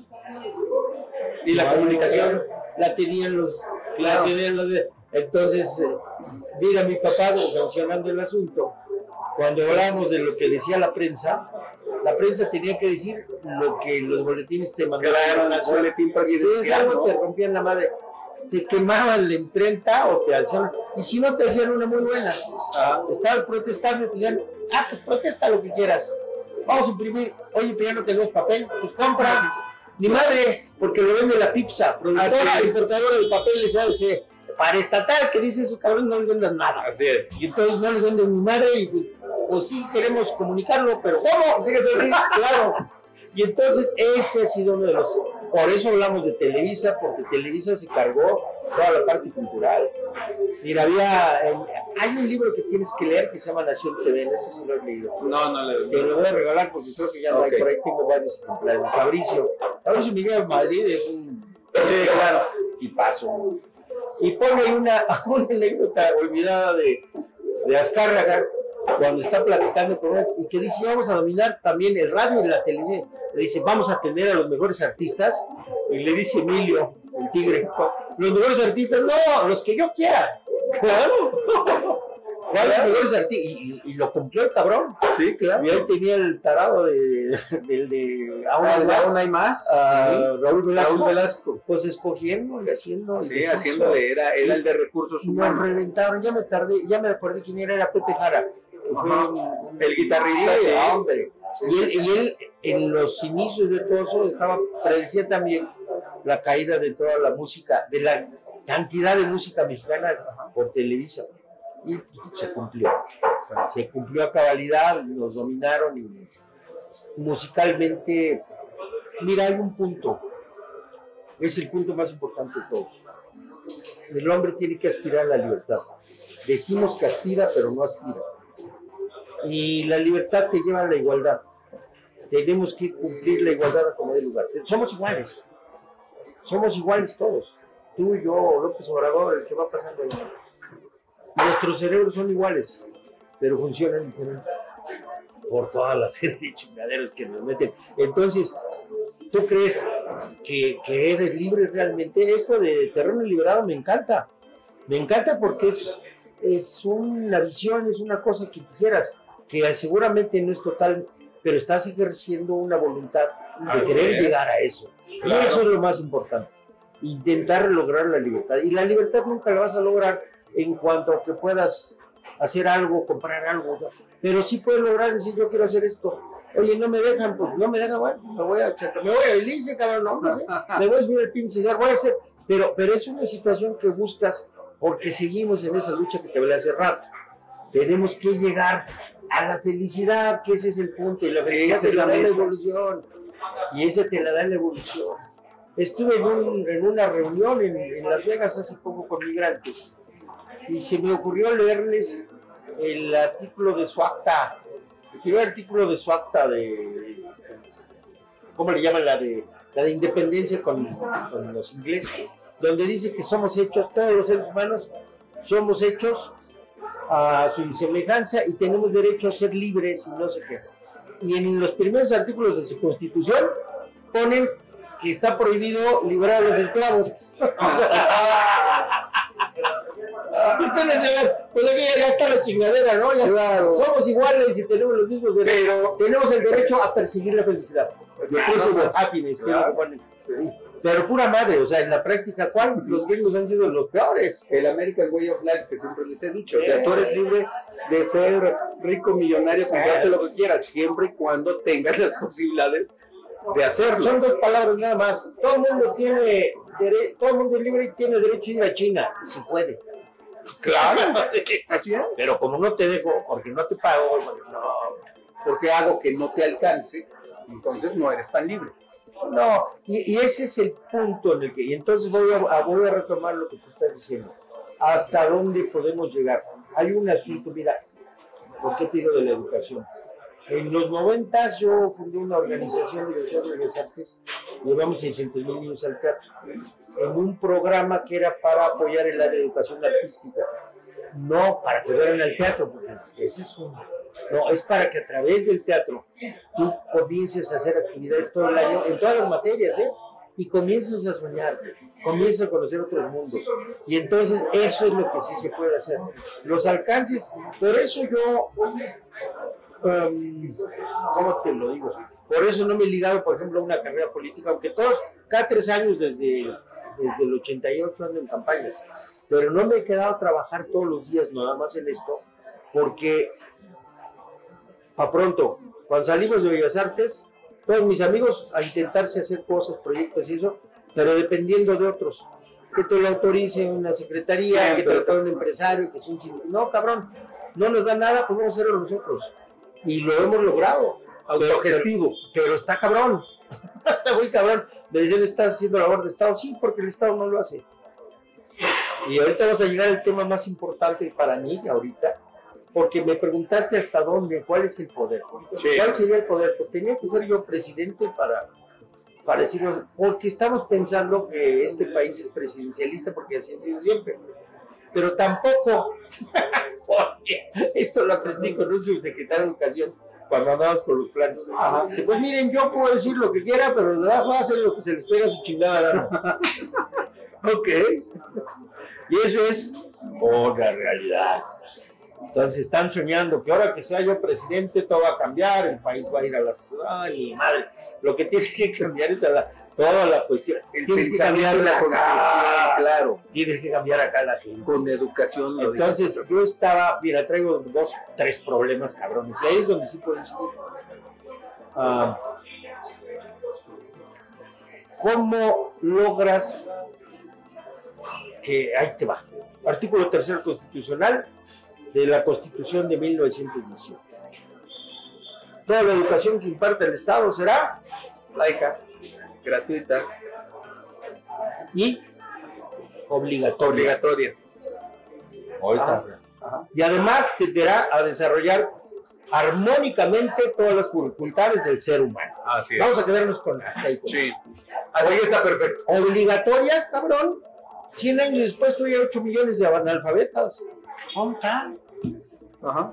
Y la comunicación la tenían los, la Claro. tenían los de- entonces, eh, mira mi papá mencionando el asunto, cuando hablábamos de lo que decía la prensa, la prensa tenía que decir lo que los boletines te mandaban. Claro, boletín Si presidencial, algo, ¿no? te rompían la madre. Te quemaban la imprenta o te hacían. Y si no, te hacían una muy buena. Ah, Estabas protestando y te decían, ah, pues protesta lo que quieras. Vamos a imprimir. Oye, pero ya no tenemos papel. Pues compra. Ni madre, porque lo vende la pizza. Productora, Así es. importadora de papel, ¿sabes? Para estatal, que dicen esos cabrones, no les vendan nada. así es. Y entonces no les venden ni madre y pues, pues sí queremos comunicarlo, pero ¿cómo? Sigues así. Claro. Y entonces ese ha sido uno de los... Por eso hablamos de Televisa, porque Televisa se cargó toda la parte cultural. Mira, había... hay un libro que tienes que leer que se llama Nación TV, no sé si lo has leído. No, no le Te lo voy a regalar porque creo que ya no hay por ahí, tengo varios ejemplares. Fabricio. Fabricio Miguel de Madrid es un Sí, claro. tipazo. Y pone una, una anécdota olvidada de, de Azcárraga cuando está platicando con él y que dice vamos a dominar también el radio y la televisión. Le dice vamos a tener a los mejores artistas y le dice Emilio, el tigre, los mejores artistas, no, los que yo quiera. Claro. ¿Cuáles mejores artistas? Y, y- lo cumplió el cabrón. Sí, claro. Y ahí tenía el tarado de, del de aún hay más, aún hay más. a Sí. Raúl Velasco. Raúl Velasco. Pues escogiendo y haciendo. Sí, deshizo. haciéndole, era, era el de recursos Nos humanos. reventaron, ya me tardé, ya me acordé quién era, era Pepe Jara. Fue un- El guitarrista, Sí, hombre. Sí, Y él, sí, sí. y él, en los inicios de todo eso, estaba, predecía también la caída de toda la música, de la cantidad de música mexicana por Televisa. Y pues, se cumplió. Se cumplió a cabalidad, nos dominaron y musicalmente, mira, hay un punto, es el punto más importante de todos. El hombre tiene que aspirar a la libertad. Decimos que aspira, pero no aspira. Y la libertad te lleva a la igualdad. Tenemos que cumplir la igualdad a como de lugar. Somos iguales. Somos iguales todos. Tú, yo, López Obrador, el que va pasando ahí. Nuestros cerebros son iguales, pero funcionan diferente. Por toda la serie de chingaderas que nos meten. Entonces, ¿tú crees que, que eres libre realmente? Esto de terreno liberado me encanta. Me encanta porque es, es una visión, es una cosa que quisieras, que seguramente no es total, pero estás ejerciendo una voluntad de Así querer es. llegar a eso. Claro. Y eso es lo más importante. Intentar lograr la libertad. Y la libertad nunca la vas a lograr en cuanto a que puedas hacer algo, comprar algo. Pero sí puedes lograr decir, yo quiero hacer esto. Oye, no me dejan, pues no me dejan, bueno, me voy a echar- me voy a Belice, cabrón, no, no sé. me voy a subir el pinche voy a hacer. Pero, pero es una situación que buscas porque seguimos en esa lucha que te hablé hace rato. Tenemos que llegar a la felicidad, que ese es el punto, y la felicidad Esa te la da la evolución, y ese te la da la evolución. Estuve en, un- en una reunión en, en Las Vegas hace poco con migrantes, y se me ocurrió leerles el artículo de su acta, el primer artículo de su acta de, ¿cómo le llaman? La de, la de independencia con, con los ingleses, donde dice que somos hechos, todos los seres humanos somos hechos a su semejanza y tenemos derecho a ser libres y no sé qué. Y en los primeros artículos de su constitución ponen que está prohibido liberar a los esclavos. Entonces, pues aquí ya está la chingadera, ¿no? Ya Somos iguales y tenemos los mismos derechos. tenemos el derecho a perseguir la felicidad. The pursuit of happiness, que es lo que ponen. Pero pura madre, o sea, en la práctica, ¿cuál? Los gringos han sido los peores. El American Way of Life que siempre les he dicho. O sea, tú eres libre de ser rico, millonario, comprarte lo que quieras, siempre y cuando tengas las posibilidades de hacerlo. Son dos palabras nada más. Todo el mundo tiene todo el mundo es libre y tiene derecho a ir a China. Si puede. Claro, así es. Pero como no te dejo, porque no te pago, no, Porque hago que no te alcance, entonces no eres tan libre. No, y, ese es el punto en el que, y entonces voy a, voy a retomar lo que tú estás diciendo. ¿Hasta dónde podemos llegar? Hay un asunto, mira, ¿por qué te digo de la educación? En los noventas yo fundé una organización de Educación de las Artes, llevamos 600 mil niños al teatro, en un programa que era para apoyar el área de educación artística, no para que fueran al teatro, porque ese es un... No, es para que a través del teatro tú comiences a hacer actividades todo el año en todas las materias, ¿eh? y comienzas a soñar, comienzas a conocer otros mundos. Y entonces eso es lo que sí se puede hacer. Los alcances, por eso yo, um, ¿cómo te lo digo? Por eso no me he ligado, por ejemplo, a una carrera política, aunque todos, cada tres años desde, desde el 88 ando en campañas, pero no me he quedado a trabajar todos los días nada más en esto, porque a pronto, cuando salimos de Bellas Artes, todos mis amigos a intentarse hacer cosas, proyectos y eso, pero dependiendo de otros. Que te lo autorice una secretaría, que te lo autorice un empresario, que es un. No, cabrón, no nos da nada, pues vamos a hacerlo nosotros. Y lo hemos logrado. Autogestivo. Pero, pero está cabrón. está muy cabrón. Me dicen, ¿estás haciendo labor de Estado? Sí, porque el Estado no lo hace. Y ahorita vamos a llegar al tema más importante para mí, ahorita, porque me preguntaste hasta dónde, cuál es el poder. Sí. ¿Cuál sería el poder? Pues tenía que ser yo presidente para, para decirnos, porque estamos pensando que este país es presidencialista, porque así ha sido siempre. Pero tampoco, porque esto lo aprendí con un subsecretario de Educación cuando andábamos con los planes. Dice, pues miren, yo puedo decir lo que quiera, pero de va a hacer lo que se les pega a su chingada ok. Y eso es una realidad. Entonces están soñando que ahora que sea yo presidente todo va a cambiar, el país va a ir a la ciudad, y madre, lo que tienes que cambiar es a la, toda la cuestión. El tienes que cambiar la acá, claro. Tienes que cambiar acá la gente. Con educación. lo Entonces yo estaba, mira, traigo dos, tres problemas cabrones, y ahí es donde sí decir. ah, ¿Cómo logras que ahí te va? Artículo tercero constitucional de la Constitución de 1918. Toda la educación que imparte el Estado será laica, gratuita, y obligatoria. obligatoria. Ahorita. Y además tenderá a desarrollar armónicamente todas las facultades del ser humano. Así Vamos a quedarnos con hasta ahí. con Sí. Así está perfecto. Obligatoria, cabrón. 100 años después ya 8 millones de analfabetas. ¿Cómo está? Ajá.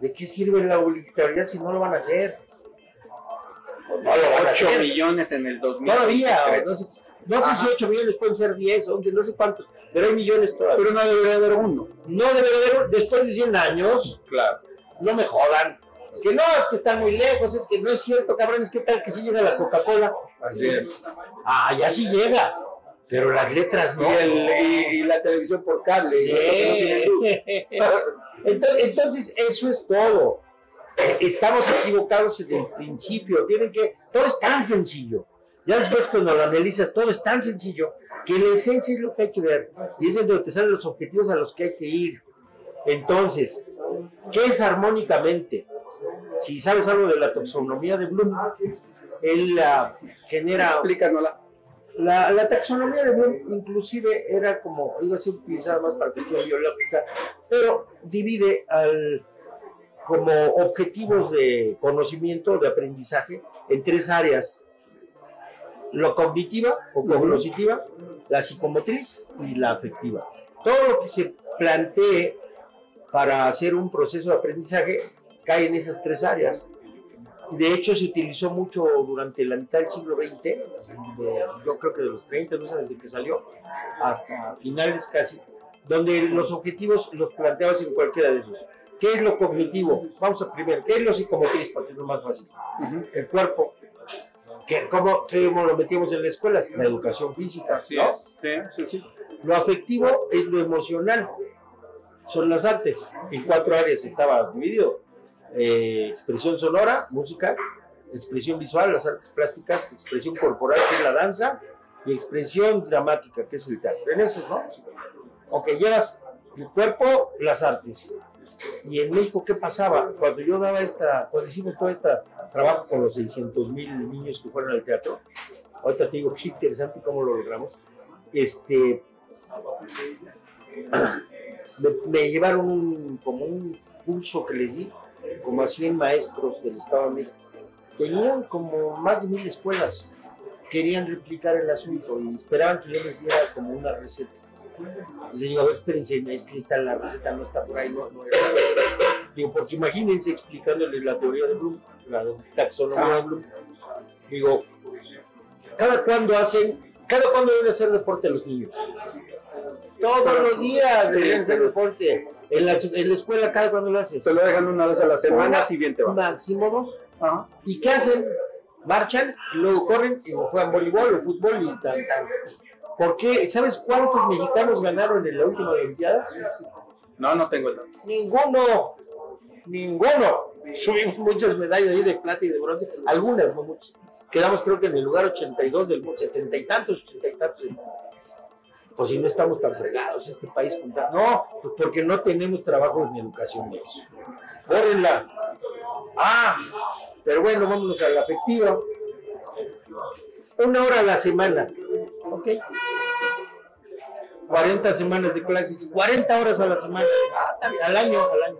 ¿De qué sirve la obligatoriedad si no lo van a hacer? Pues no lo van a 8 hacer. millones en el 2000. Todavía, no sé, no sé si 8 millones pueden ser 10, 11, no sé cuántos, pero hay millones todavía. Pero no debería haber uno. no debería haber, después de 100 años, Claro. no me jodan. Que no, es que están muy lejos, es que no es cierto, cabrón, es que tal que sí llega la Coca-Cola. Así es. Ah, ya sí llega, pero las letras no. Y, el- y- y la televisión por cable. y eso que no tiene luz. Entonces, eso es todo. Eh, Estamos equivocados desde el principio. Tienen que, todo es tan sencillo. Ya después cuando lo analizas, todo es tan sencillo que la esencia es lo que hay que ver. Y es de donde te salen los objetivos a los que hay que ir. Entonces, ¿qué es armónicamente? Si sabes algo de la taxonomía de Bloom, él ah, genera Explícanosla. La, la taxonomía de Bloom inclusive era como, iba a ser utilizada más para cuestión biológica, pero divide al, como objetivos de conocimiento, de aprendizaje, en tres áreas. Lo cognitiva o cognoscitiva, la psicomotriz y la afectiva. Todo lo que se plantee para hacer un proceso de aprendizaje cae en esas tres áreas. De hecho, se utilizó mucho durante la mitad del siglo XX, de- yo creo que de los 30, no sé, desde que salió, hasta finales casi, donde los objetivos los planteabas en cualquiera de esos. ¿Qué es lo cognitivo? Vamos a primero, ¿qué es lo psicomotriz? Para que es lo más fácil. El cuerpo. ¿Qué, cómo, ¿Cómo lo metíamos en la escuela? La educación física. Así ¿no? es. Sí, sí, sí. Lo afectivo es lo emocional. Son las artes. En cuatro áreas estaba dividido. Eh, expresión sonora, música, expresión visual, las artes plásticas, expresión corporal, que es la danza, y expresión dramática, que es el teatro. En esos, ¿no? Ok, llevas el cuerpo, las artes. Y en México, ¿qué pasaba? Cuando yo daba esta, cuando hicimos todo este trabajo con los 600 mil niños que fueron al teatro, ahorita te digo, qué interesante cómo lo logramos. Este, me, me llevaron un- como un curso que les di, como a 100 maestros del Estado de México. Tenían como más de mil escuelas. Querían replicar el asunto y esperaban que yo les diera como una receta. Y le digo, a ver, espérense, es que está la receta, no está por ahí, no, no era la receta. Digo, porque imagínense explicándoles la teoría de Bloom, la taxonomía de Bloom. Digo, cada cuándo hacen, cada cuándo deben hacer deporte los niños. Todos los días deben hacer deporte. En la, en la escuela, cada cuándo lo haces. Se lo dejan una vez a la semana, si bien te va. Máximo dos. Ajá. ¿Y qué hacen? Marchan, y luego corren y juegan voleibol o fútbol y tan, tan. ¿Por qué? ¿Sabes cuántos mexicanos ganaron en la última Olimpiada? No, no tengo el dato. Ninguno. Ninguno. Subimos muchas medallas ahí de plata y de bronce. Algunas, no muchas. Quedamos creo que en el lugar 82 del mundo, 70 y tantos, 80 y tantos. del mundo. Pues si no estamos tan fregados, este país con No, pues porque no tenemos trabajo en educación de eso. Bórrenla. Ah, pero bueno, vámonos a la afectiva. Una hora a la semana. ¿Ok? 40 semanas de clases, 40 horas a la semana, al año, al año.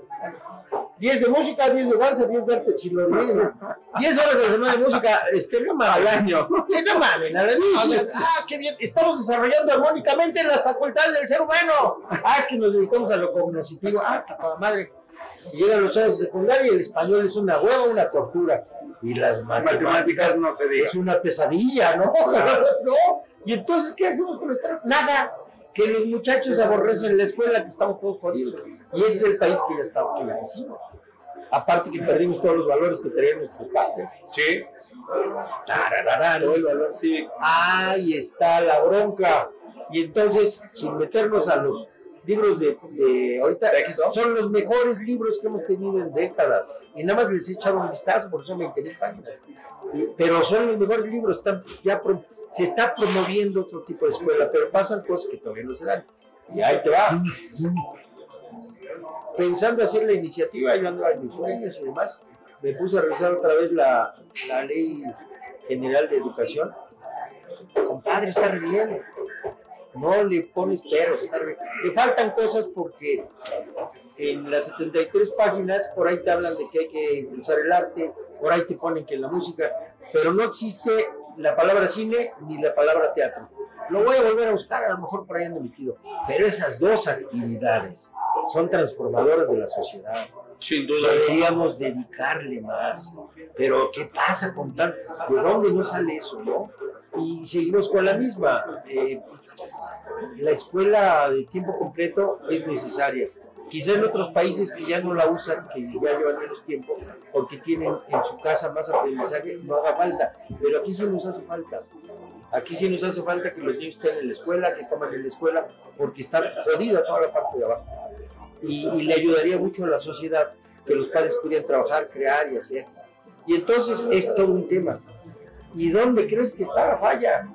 10 de música, 10 de danza, 10 de arte, si lo olvidan. 10 horas a la semana de música, este, no mames. Al año. no mames, al año. Ah, qué bien, estamos desarrollando armónicamente las facultades del ser humano. Ah, es que nos dedicamos a lo cognitivo. Ah, toda madre. Y Llegan los chavos de secundaria y el español es una hueva, una tortura. Y las matemáticas Matemáticas no se diga. es una pesadilla, ¿no? ¿no? Y entonces, ¿qué hacemos con nuestra? Nada. Que los muchachos aborrecen la escuela, que estamos todos jodidos. Y ese es el país que ya está, que ya hicimos. Aparte que perdimos todos los valores que tenían nuestros padres. Sí. Todo el valor cívico. Ahí está la bronca. Y entonces, sin meternos a los libros de, de ahorita, Texto. son los mejores libros que hemos tenido en décadas. Y nada más les he echado un vistazo, porque son 20 mil páginas. Y- pero son los mejores libros, están ya pro- se está promoviendo otro tipo de escuela, pero pasan cosas que todavía no se dan. Y ahí te va. Pensando hacer la iniciativa, yo ando en mis sueños y demás, me puse a revisar otra vez la, ley general de educación. Compadre, está re bien. No le pones peros, está re. Le faltan cosas porque en las 73 páginas por ahí te hablan de que hay que impulsar el arte, por ahí te ponen que la música, pero no existe la palabra cine ni la palabra teatro. Lo voy a volver a buscar, a lo mejor por ahí ando metido. Pero esas dos actividades son transformadoras de la sociedad. Sin duda. Deberíamos dedicarle más. Pero ¿qué pasa con tal? ¿De dónde no sale eso, no? Y seguimos con la misma. Eh, la escuela de tiempo completo es necesaria. Quizá en otros países que ya no la usan, que ya llevan menos tiempo, porque tienen en su casa más aprendizaje, no haga falta. Pero aquí sí nos hace falta. Aquí sí nos hace falta que los niños estén en la escuela, que coman en la escuela, porque está jodida toda la parte de abajo. Y, le ayudaría mucho a la sociedad que los padres pudieran trabajar, crear y hacer. Y entonces es todo un tema. ¿Y dónde crees que está la falla?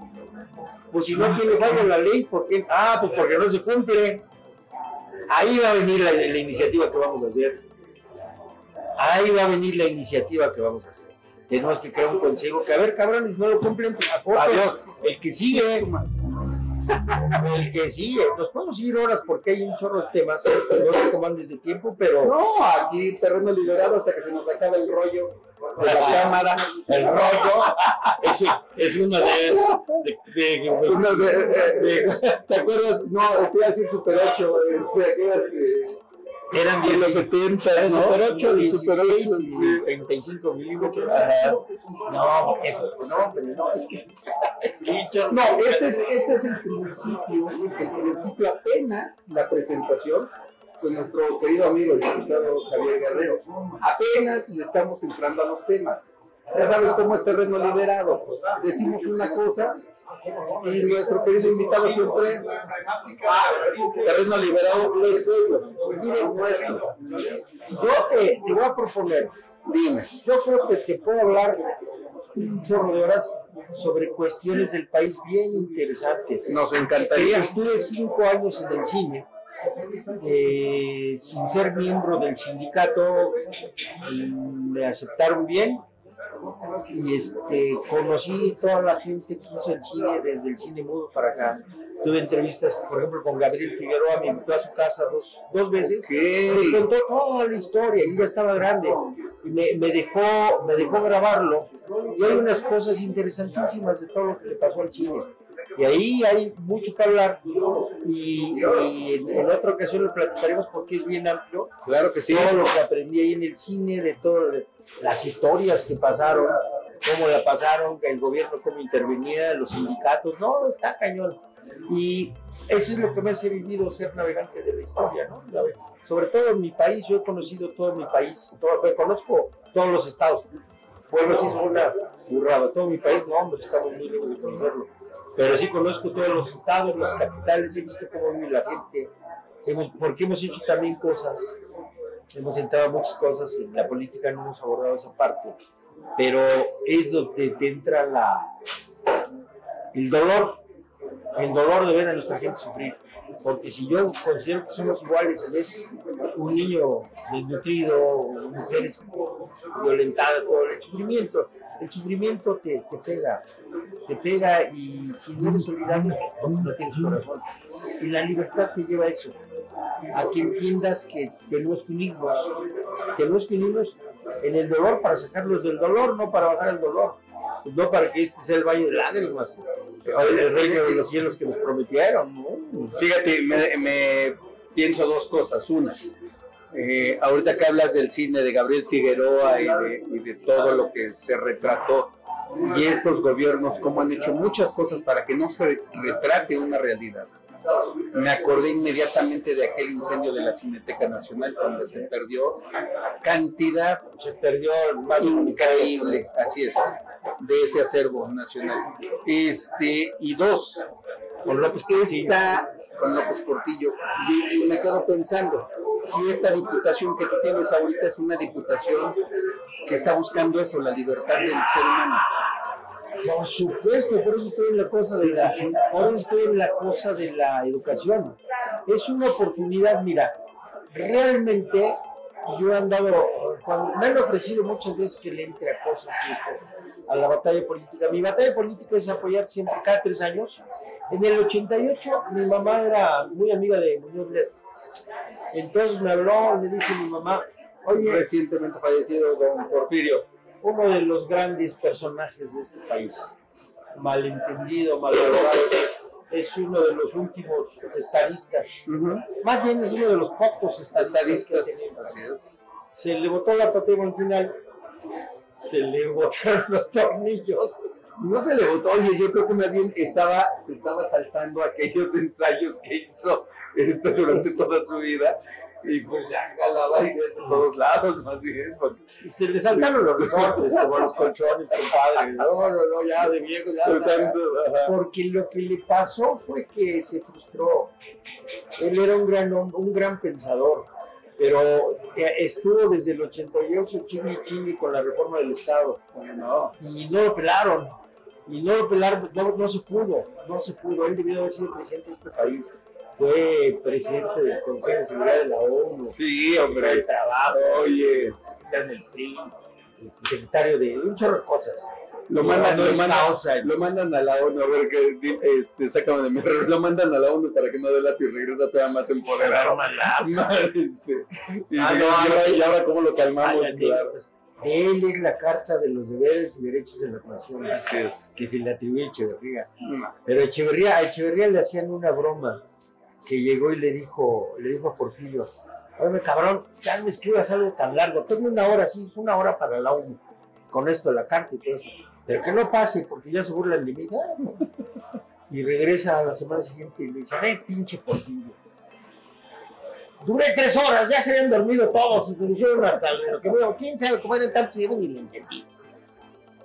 Pues si no tiene falla la ley, ¿por qué? Ah, pues porque no se cumple. Ahí va a venir la, la iniciativa que vamos a hacer. Ahí va a venir la iniciativa que vamos a hacer. Tenemos que crear un consejo que, a ver, cabrones, no lo cumplen, pues. Adiós. El que sigue. El que sigue. Nos podemos ir horas porque hay un chorro de temas. No sé cómo andes de tiempo, pero. No, aquí terreno liberado hasta que se nos acabe el rollo de la cámara. El rollo es, es uno de. de- de- Una de- de- ¿Te acuerdas? No, te iba a decir Super 8. Este, que- eran en los 10 70, el ¿no? Super 8, El 16 Super 8, y sí. 35 milímetros. Ajá. No, es, no, hombre, no, es que. Es que No, este es, este es el principio, el principio apenas la presentación con nuestro querido amigo el diputado Javier Guerrero. Apenas le estamos entrando a los temas. Ya saben cómo es terreno liberado. Pues, decimos una cosa y nuestro querido invitado siempre, terreno liberado es ellos. Miren nuestro. Yo te, te voy a proponer, Dime. yo creo que te puedo hablar un chorro de horas sobre cuestiones del país bien interesantes. Nos encantaría. Estuve cinco años en el cine, eh, sin ser miembro del sindicato, me aceptaron bien y este, conocí toda la gente que hizo el cine desde el cine mudo para acá. Tuve entrevistas, por ejemplo, con Gabriel Figueroa, me invitó a su casa dos, dos veces. Me contó toda la historia, y ya estaba grande. Y me, me dejó, me dejó grabarlo. Y hay unas cosas interesantísimas de todo lo que le pasó al cine. Y ahí hay mucho que hablar. Y, y en, en otra ocasión lo platicaremos porque es bien amplio. Claro que sí. Todo lo que aprendí ahí en el cine, de todas las historias que pasaron. cómo la pasaron, el gobierno cómo intervenía, los sindicatos, no, está cañón. Y eso es lo que me hace vivido ser navegante de la historia, ¿no? Sobre todo en mi país, yo he conocido todo mi país, todo, conozco todos los estados. Pueblos son una burrada, todo mi país, no, hombre, estamos muy lejos de conocerlo. Pero sí conozco todos los estados, las capitales, he visto cómo vive la gente, hemos, porque hemos hecho también cosas, hemos entrado muchas cosas, en la política no hemos abordado esa parte, pero es donde te entra la, el dolor, el dolor de ver a nuestra gente sufrir. Porque si yo considero que somos iguales, ves un niño desnutrido, mujeres violentadas, todo el sufrimiento, el sufrimiento te, te, pega, te pega y si no eres solidario, no tienes corazón. Y la libertad te lleva a eso, a que entiendas que tenemos que unirnos, tenemos que unirnos en el dolor para sacarlos del dolor, no para bajar el dolor, no para que este sea el valle de lágrimas, el reino de los cielos que nos prometieron. Fíjate, me, me pienso dos cosas. Una, eh, ahorita que hablas del cine de Gabriel Figueroa y de, y de, todo lo que se retrató, y estos gobiernos, cómo han hecho muchas cosas para que no se retrate una realidad. Me acordé inmediatamente de aquel incendio de la Cineteca Nacional, donde se perdió cantidad, se perdió más increíble, así es, de ese acervo nacional. Este, y dos, con López esta, con López Portillo, y, y me quedo pensando, si esta diputación que tú tienes ahorita es una diputación que está buscando eso, la libertad del ser humano. Por supuesto, por eso estoy en la cosa de la, por eso estoy en la cosa de la educación. Es una oportunidad, mira, realmente yo he andado, cuando me han ofrecido muchas veces que le entre a cosas y esto, a la batalla política. Mi batalla política es apoyar siempre cada tres años. En el 88 mi mamá era muy amiga de Muñoz Ledo entonces me habló, le dije a mi mamá, oye, recientemente fallecido don Porfirio, uno de los grandes personajes de este país, malentendido, malvalorado, es uno de los últimos estadistas, uh -huh. más bien es uno de los pocos estadistas, estadistas así es. Se le botó la patria al final, se le botaron los tornillos. No se le votó, oye, yo creo que más bien estaba, se estaba saltando aquellos ensayos que hizo este, durante toda su vida y pues ya jalaba y de todos lados, más bien. Porque... Y se le saltaron los resortes, como los colchones, compadre. No, no, no, ya de viejo, ya. ya. Porque lo que le pasó fue que se frustró. Él era un gran, un gran pensador, pero estuvo desde el 88 chingue chingue con la reforma del Estado. No. Y no lo pelaron. Y no lo pelaron, no, no se pudo, no se pudo. Él debió haber sido presidente de este país fue presidente del Consejo de Seguridad de la ONU. Sí, hombre. De trabajo, oye, secretario del PRI, este, secretario de un chorro de cosas. Lo mandan, lo, mandan, lo mandan a la ONU, a ver que, este, sácame de mi error, lo mandan a la ONU para que no delate y regresa todavía más empoderado. Este, y, ah, no, y, ahora, y, ahora, cómo lo calmamos, ay, claro. Él es la carta de los deberes y derechos de las naciones Así es. que se le atribuye a Echeverría. Pero Echeverría, a Echeverría le hacían una broma que llegó y le dijo, le dijo a Porfirio, oye cabrón, ya no escribas algo tan largo, tengo una hora, sí, es una hora para la ONU, con esto la carta y todo eso, pero que no pase porque ya se burlan de mí. Y regresa a la semana siguiente y le dice, ¡ay, pinche Porfirio! Duré tres horas, ya se habían dormido todos, y me dijeron hasta lo que veo, quién sabe cómo eran tantos y ni lo entendí.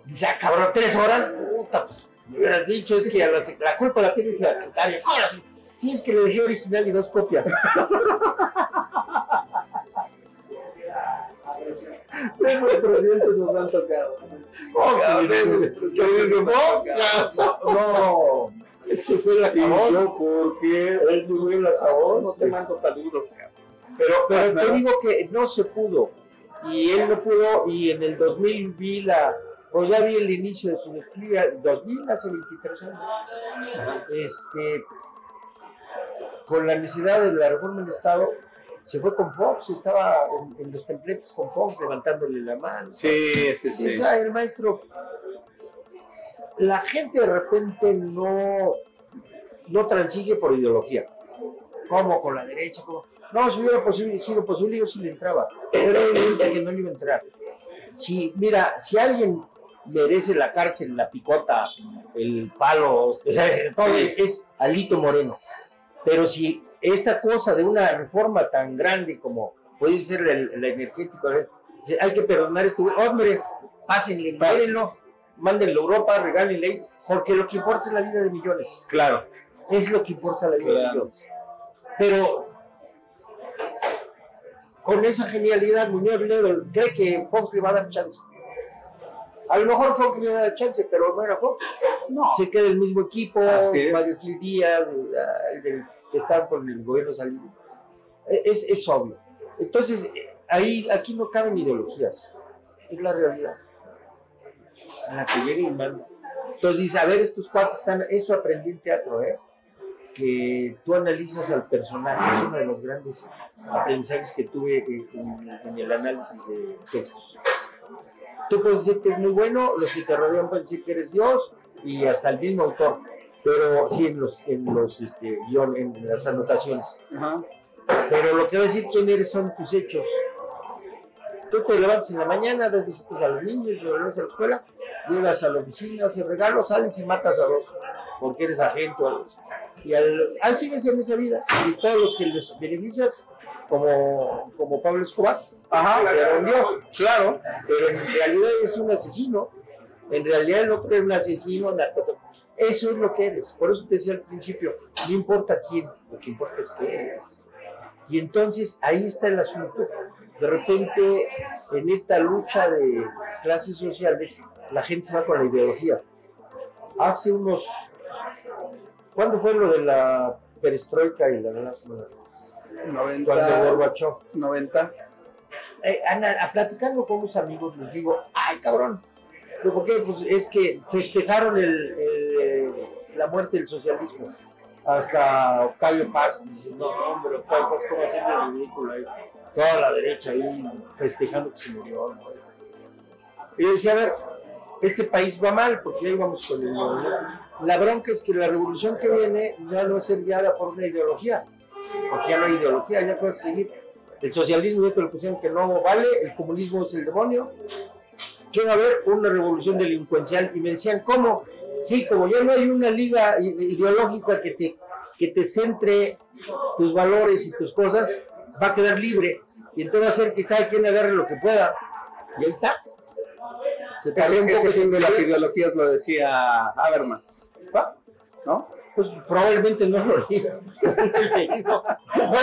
Dice, ah, cabrón, tres horas, puta, pues me hubieras dicho, es que la, la culpa la tiene la secretaria. ¿Cómo así? Sí, es que le dejé original y dos copias. Esos presidentes nos han tocado. Oh, no, ese fue el acabón. Yo, porque él fue el acabón. No te mando saludos, cabrón. Pero, pero te digo que no se pudo. Y él no pudo, y en el 2000 vi la, pues ya vi el inicio de su declive, 2000, hace 23 años. Este, con la necesidad de la reforma del Estado, se fue con Fox, estaba en, en los templetes con Fox levantándole la mano. Sí, sí, sí. O sea, el maestro, la gente de repente no, no transigue por ideología. ¿Cómo? Con la derecha, ¿cómo? No, si hubiera posible, sido posible, yo sí le entraba. Pero evidente que no le iba a entrar. Si, mira, si alguien merece la cárcel, la picota, el palo, todo es, es Alito Moreno. Pero si esta cosa de una reforma tan grande como puede ser el, el energético, eh, hay que perdonar este güey, hombre, pásenle, pásenlo, mándenlo a Europa, regálenle, porque lo que importa es la vida de millones. Claro. Es lo que importa la vida de millones. Pero con esa genialidad, Muñoz Ledo cree que Fox le va a dar chance. A lo mejor Fox le va a dar chance, pero no era Fox. No. Se queda el mismo equipo, Gil Díaz, el, el del- que está con el gobierno salido. Es, es obvio. Entonces, eh, ahí, aquí no caben ideologías. Es la realidad. En la que llega y manda. Entonces dice, a ver, estos cuatro están, eso aprendí en teatro, ¿eh? Que tú analizas al personaje, es uno de los grandes aprendizajes que tuve eh, en, en el análisis de textos. Tú puedes decir que es muy bueno, los que te rodean pueden decir que eres Dios y hasta el mismo autor, pero sí en los, en los este, en las anotaciones. Ajá. Pero lo que va a decir quién eres son tus hechos. Tú te levantas en la mañana, das visitas a los niños, regresas a la escuela, llegas a la oficina, haces regalos, sales y matas a dos, porque eres agente o algo así. Y al, así sigues en esa vida. Y todos los que les beneficias, como, como Pablo Escobar, Ajá. era un dios. Claro. Pero en realidad es un asesino. En realidad el otro es un asesino, narcotráfico. Eso es lo que eres. Por eso te decía al principio, no importa quién, lo que importa es qué eres. Y entonces ahí está el asunto. De repente, en esta lucha de clases sociales, la gente se va con la ideología. Hace unos... ¿Cuándo fue lo de la perestroika y la glasnost? 90. Cuando Gorbachev. 90. eh, ana- a- platicando con unos amigos, les digo, ay cabrón, ¿pero ¿por qué? Pues es que festejaron la muerte del socialismo. Hasta Octavio Paz dice, no, hombre, Octavio Paz, ¿cómo haciendo el ridículo ahí? Toda la derecha ahí festejando que se murió. ¿no? Y yo decía, a ver, este país va mal porque ahí vamos con el La bronca es que la revolución que viene ya no va a ser guiada por una ideología, porque ya no hay ideología, ya puedes seguir el socialismo ya te lo pusieron que no vale, el comunismo es el demonio, que va a haber una revolución delincuencial. Y me decían, ¿cómo? Sí, como ya no hay una liga ideológica que te, que te centre tus valores y tus cosas, va a quedar libre. Y entonces va a ser que cada quien agarre lo que pueda. Y ahí está. Se Ese, ese fin de las ideologías lo decía Habermas. ¿Va? ¿No? Pues probablemente no lo leí. No,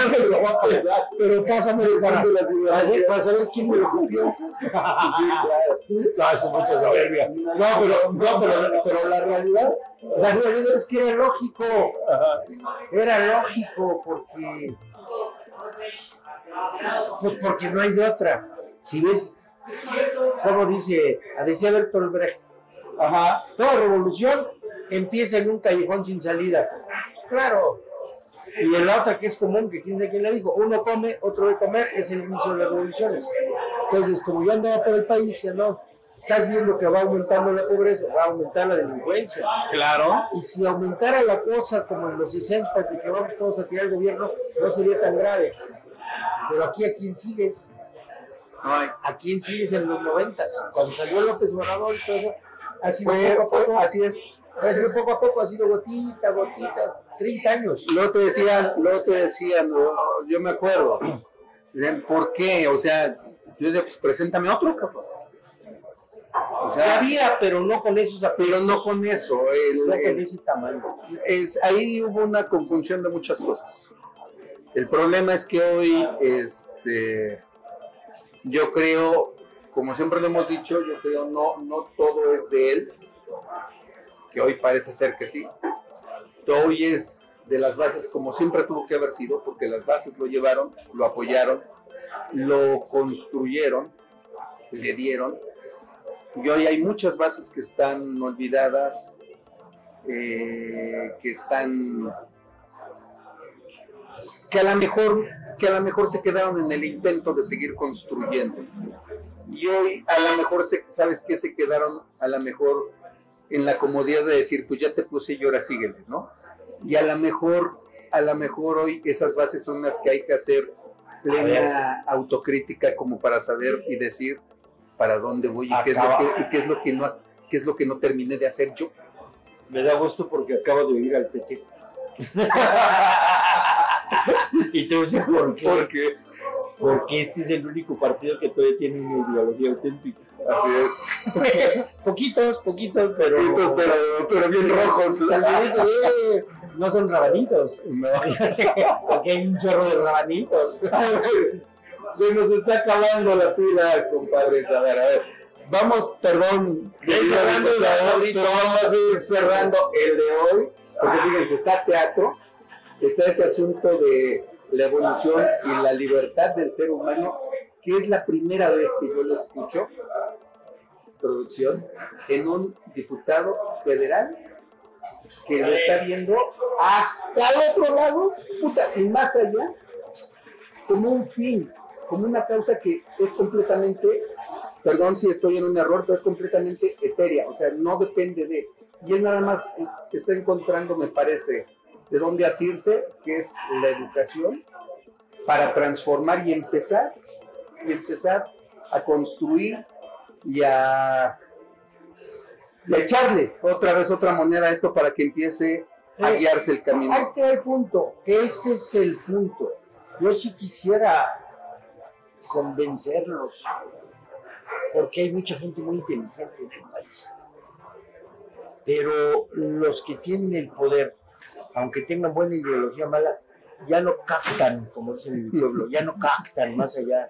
me lo voy a pensar, pero pásame para, para, hacer- para saber quién me lo copió. Sí, claro. No, eso es mucha soberbia. No, pero, no, pero, pero la realidad, la realidad es que era lógico. Era lógico porque, pues porque no hay de otra. Si ves, como dice, decía Bertolt Brecht, Ajá. toda revolución empieza en un callejón sin salida. Pues claro. Y en la otra que es común, que quién sabe quién le dijo, uno come, otro de comer, es el inicio de las revoluciones. Entonces, como yo andaba por el país, ya no, estás viendo que va aumentando la pobreza, va a aumentar la delincuencia. Claro. Y si aumentara la cosa como en los 60, de que vamos todos a tirar el gobierno, no sería tan grave. Pero aquí, ¿a quién sigues? ¿A quién sigues en los 90? Cuando salió López Obrador y todo eso, sido Fue, fue- poco, así es. Poco a poco, ha sido gotita, gotita, 30 años. Luego te decían, luego te decían, no, yo me acuerdo, ¿por qué? O sea, yo decía, pues preséntame otro, cabrón. O Ya sea, había, pero no con esos pero apellidos, no con eso. el- no con ese tamaño. es, ahí hubo una confusión de muchas cosas. El problema es que hoy, este, yo creo, como siempre lo hemos dicho, yo creo no, no todo es de él, que hoy parece ser que sí. Hoy es de las bases como siempre tuvo que haber sido, porque las bases lo llevaron, lo apoyaron, lo construyeron, le dieron. Y hoy hay muchas bases que están olvidadas, eh, que están que a lo mejor que a lo mejor se quedaron en el intento de seguir construyendo y hoy a lo mejor sabes que se quedaron a lo mejor en la comodidad de decir pues ya te puse y ahora síguele no y a lo mejor a lo mejor hoy esas bases son las que hay que hacer plena autocrítica como para saber y decir para dónde voy y qué, es lo que, y qué es lo que no que es lo que no terminé de hacer yo. Me da gusto porque acabo de oír al PT. y te voy a decir por qué. Porque Porque este es el único partido que todavía tiene una ideología auténtica. así es. poquitos, poquitos, pero. Poquitos, pero, pero bien rojos. Eh, No son rabanitos. No. Aquí hay un chorro de rabanitos. Se nos está acabando la pila, compadres. A ver, a ver. Vamos, perdón. cerrando el pero vamos a ir cerrando el de hoy. Porque fíjense, está teatro, está ese asunto de la evolución y la libertad del ser humano, que es la primera vez que yo lo escucho, producción, en un diputado federal que lo está viendo hasta el otro lado, puta, y más allá, como un fin, como una causa que es completamente, perdón si estoy en un error, pero es completamente etérea, o sea, no depende de, y él nada más está encontrando, me parece, de dónde asirse, que es la educación, para transformar y empezar, y empezar a construir y a, y a echarle otra vez otra moneda a esto para que empiece a Eh, guiarse el camino. Ahí va el punto. Ese es el punto. Yo sí quisiera convencerlos, porque hay mucha gente muy inteligente en el país. Pero los que tienen el poder, aunque tengan buena ideología mala, ya no captan, como dicen en mi pueblo, ya no captan más allá,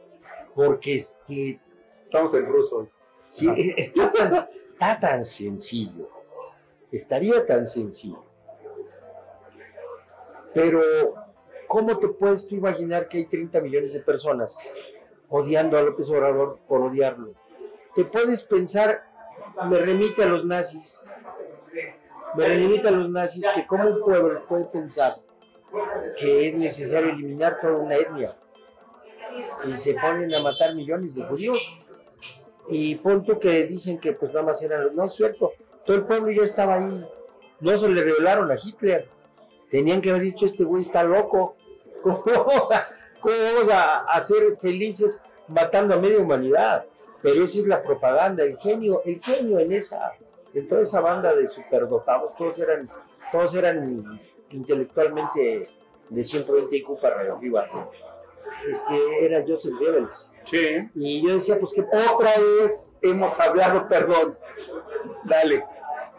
porque este, Estamos en ruso. Sí, está tan, está tan sencillo. Estaría tan sencillo. Pero, ¿cómo te puedes tú imaginar que hay 30 millones de personas odiando a López Obrador por odiarlo? Te puedes pensar, me remite a los nazis, me remite a los nazis que como un pueblo puede pensar que es necesario eliminar toda una etnia y se ponen a matar millones de judíos y punto que dicen que pues nada más eran los... No es cierto, todo el pueblo ya estaba ahí. No se le revelaron a Hitler. Tenían que haber dicho, este güey está loco. ¿Cómo, cómo vamos a hacer felices matando a media humanidad? Pero esa es la propaganda, el genio, el genio en esa, en toda esa banda de superdotados, todos eran, todos eran intelectualmente de 120 IQ para arriba. Este, era Joseph Goebbels. Sí. Y yo decía, pues qué Otra vez hemos hablado, perdón. Dale.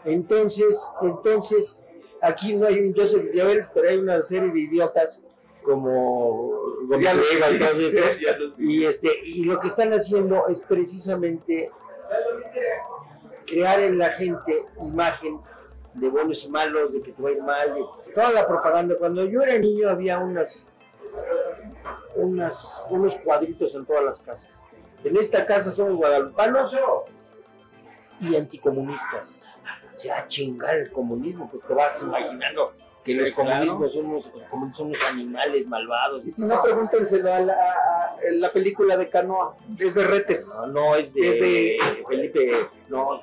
Entonces, entonces, aquí no hay un Joseph Goebbels, pero hay una serie de idiotas como Ya lo y este y lo que están haciendo es precisamente crear en la gente imagen de buenos y malos, de que te va a ir mal, de toda la propaganda. Cuando yo era niño había unas, unas unos cuadritos en todas las casas. En esta casa somos guadalupanos y anticomunistas. Ya chingar el comunismo, pues te vas imaginando que Sí, los claro. comunismos son unos, los comunistas son unos animales malvados. Y si no, pregúntenselo a la, a- la película de Canoa. Es de Retes. No, no es de, Es de- Felipe, no,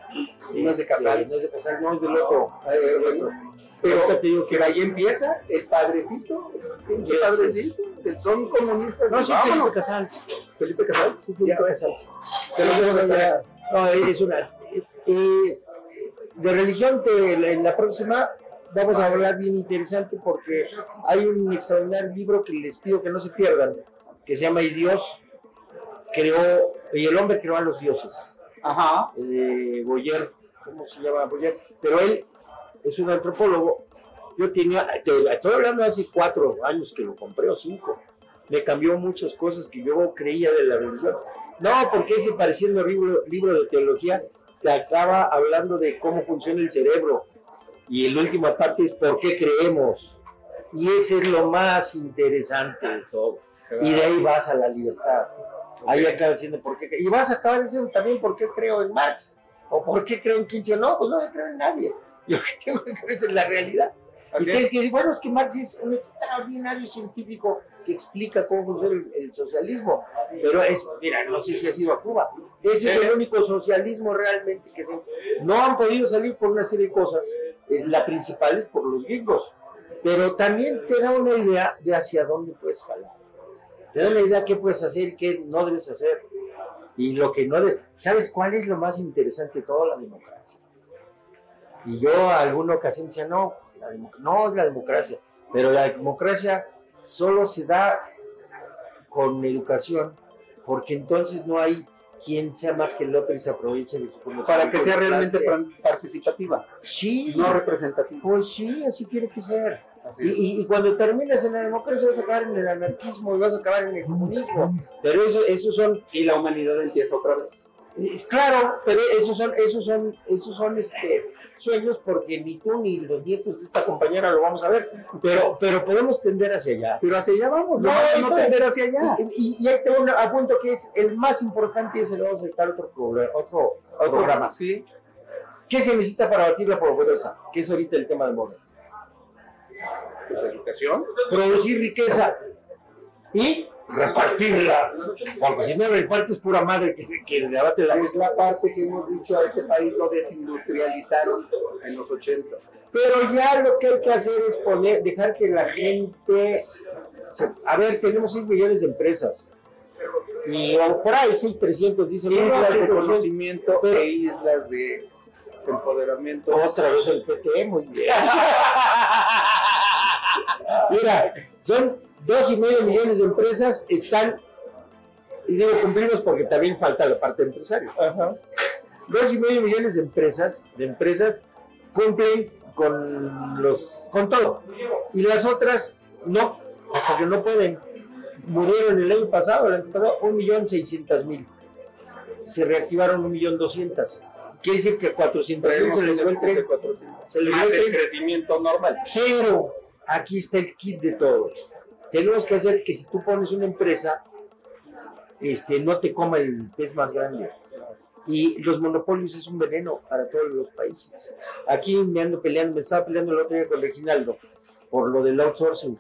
No es de Casals. No es de Casals, no es del otro. Eh, bueno, Pero te digo que ahí empieza el padrecito. El padrecito. que son comunistas. No, sí es Felipe. Casals. Felipe Casals. Sí, Felipe Ya. Casals. Te lo de No, es una. eh, eh, de religión, te- en la próxima vamos a hablar bien interesante porque hay un extraordinario libro que les pido que no se pierdan, que se llama Y Dios creó, y el hombre creó a los dioses. Ajá. de Boyer, ¿cómo se llama Boyer? Pero él es un antropólogo. Yo tenía, te- estoy hablando de hace cuatro años que lo compré o cinco. Me cambió muchas cosas que yo creía de la religión. No, porque ese pareciendo libro, libro de teología te acaba hablando de cómo funciona el cerebro. Y el última parte es por qué creemos. Y ese es lo más interesante de todo. Y de ahí vas a la libertad. Ahí acaba diciendo por qué. Y vas a acabar diciendo también por qué creo en Marx. O por qué creo en Kinsey. No, pues no creo en nadie. Yo lo que tengo que creer es en la realidad. y Así tienes es. que decir, bueno, es que Marx es un extraordinario científico que explica cómo funciona el, el socialismo. Pero es, mira, no sé si ha sido a Cuba. Ese es el único socialismo realmente que se... No han podido salir por una serie de cosas. Eh, la principal es por los gringos. Pero también te da una idea de hacia dónde puedes jalar. Te da una idea de qué puedes hacer y qué no debes hacer. Y lo que no debes... ¿Sabes cuál es lo más interesante de toda la democracia? Y yo a alguna ocasión decía, no, la no es la democracia, pero la democracia solo se da con educación, porque entonces no hay quien sea más que el otro y se aproveche de su conocimiento. Para que sea realmente participativa, Sí, no representativa. pues sí, así tiene que ser. Así Y, es. y- y cuando terminas en la democracia vas a acabar en el anarquismo y vas a acabar en el comunismo. Pero eso, esos son, Y la humanidad empieza otra vez. Claro, pero esos son, esos son, esos son este, sueños porque ni tú ni los nietos de esta compañera lo vamos a ver. Pero, pero podemos tender hacia allá. Pero hacia allá vamos, no, No, no, tender hacia allá. Y, y, y ahí tengo un apunto que es el más importante y ese lo vamos a dedicar otro, otro, otro programa. Sí. ¿Qué se necesita para batir la pobreza? Que es ahorita el tema de moda. Pues educación. producir riqueza y repartirla. Porque si no repartes pura madre que, que le abate la Es la parte que hemos dicho a este país lo desindustrializaron en los ochentas. Pero ya lo que hay que hacer es poner, dejar que la gente. a ver, tenemos 6 millones de empresas. Y por ahí 6, 300, dicen. Islas de 500. conocimiento Pero- e islas de empoderamiento. Otra vez el PT, muy bien. Mira, son dos y medio millones de empresas, están, y digo cumplimos porque también falta la parte de empresario. Dos y medio millones de empresas, de empresas cumplen con los, con todo. Y las otras no, porque no pueden. Murieron el año pasado, el año pasado, un millón seiscientas mil. Se reactivaron un millón doscientas. Quiere decir que 400 mil se les fue el déficit de tren. 400. Se les Más fue el el tren. crecimiento normal. Pero aquí está el kit de todo. Tenemos que hacer que si tú pones una empresa, este, no te coma el pez más grande. Y los monopolios es un veneno para todos los países. Aquí me ando peleando, me estaba peleando el otro día con Reginaldo por lo del outsourcing.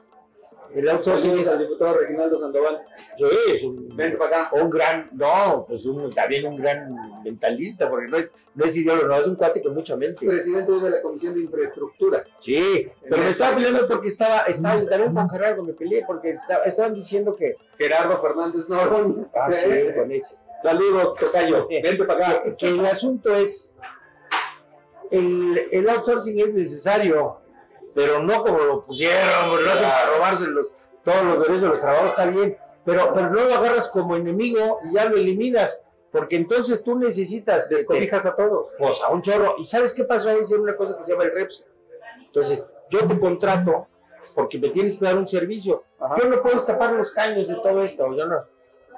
El outsourcing es, al diputado Reginaldo Sandoval. sí, Vente para acá. un gran, no, pues un, también un gran mentalista, porque no es, no es ideólogo, no, es un cuate con mucha mente. Presidente de la Comisión de Infraestructura. Sí, pero me estaba peleando porque estaba, estaba también con Gerardo me peleé porque estaba- estaban diciendo que Gerardo Fernández Norón. ah, sí, con ese. Saludos, Tocayo. Vente para acá. que el asunto es el, el outsourcing es necesario, pero no como lo pusieron, lo hacen para robarse los, todos los derechos de los trabajadores, está bien, pero, pero no lo agarras como enemigo y ya lo eliminas, porque entonces tú necesitas Descobijas a todos. pues a un chorro. ¿Y sabes qué pasó? Ahí hicieron una cosa que se llama el REPS. Entonces, yo te contrato porque me tienes que dar un servicio. Ajá. Yo no puedo tapar los caños de todo esto. Yo no.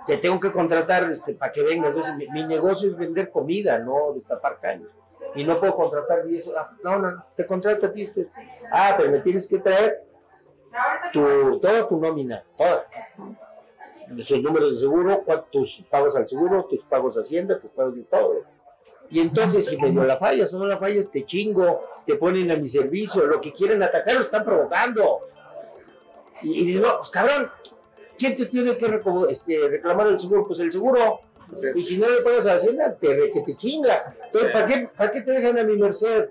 Te tengo que contratar este, para que vengas. Entonces, mi, mi negocio es vender comida, no destapar caños. Y no puedo contratar 10. ah, No, no, te contrato a ti. este. Ah, pero me tienes que traer tu, toda tu nómina, toda. Sus números de seguro, tus pagos al seguro, tus pagos a Hacienda, tus pagos de todo. Y entonces, si medio la fallas o no la fallas, te chingo, te ponen a mi servicio, lo que quieren atacar lo están provocando. Y, y no, pues cabrón, ¿quién te tiene que este, reclamar el seguro? Pues el seguro. Y si no le pagas a Hacienda, te, que te chinga. Entonces. ¿para, qué, ¿para qué te dejan a mi merced?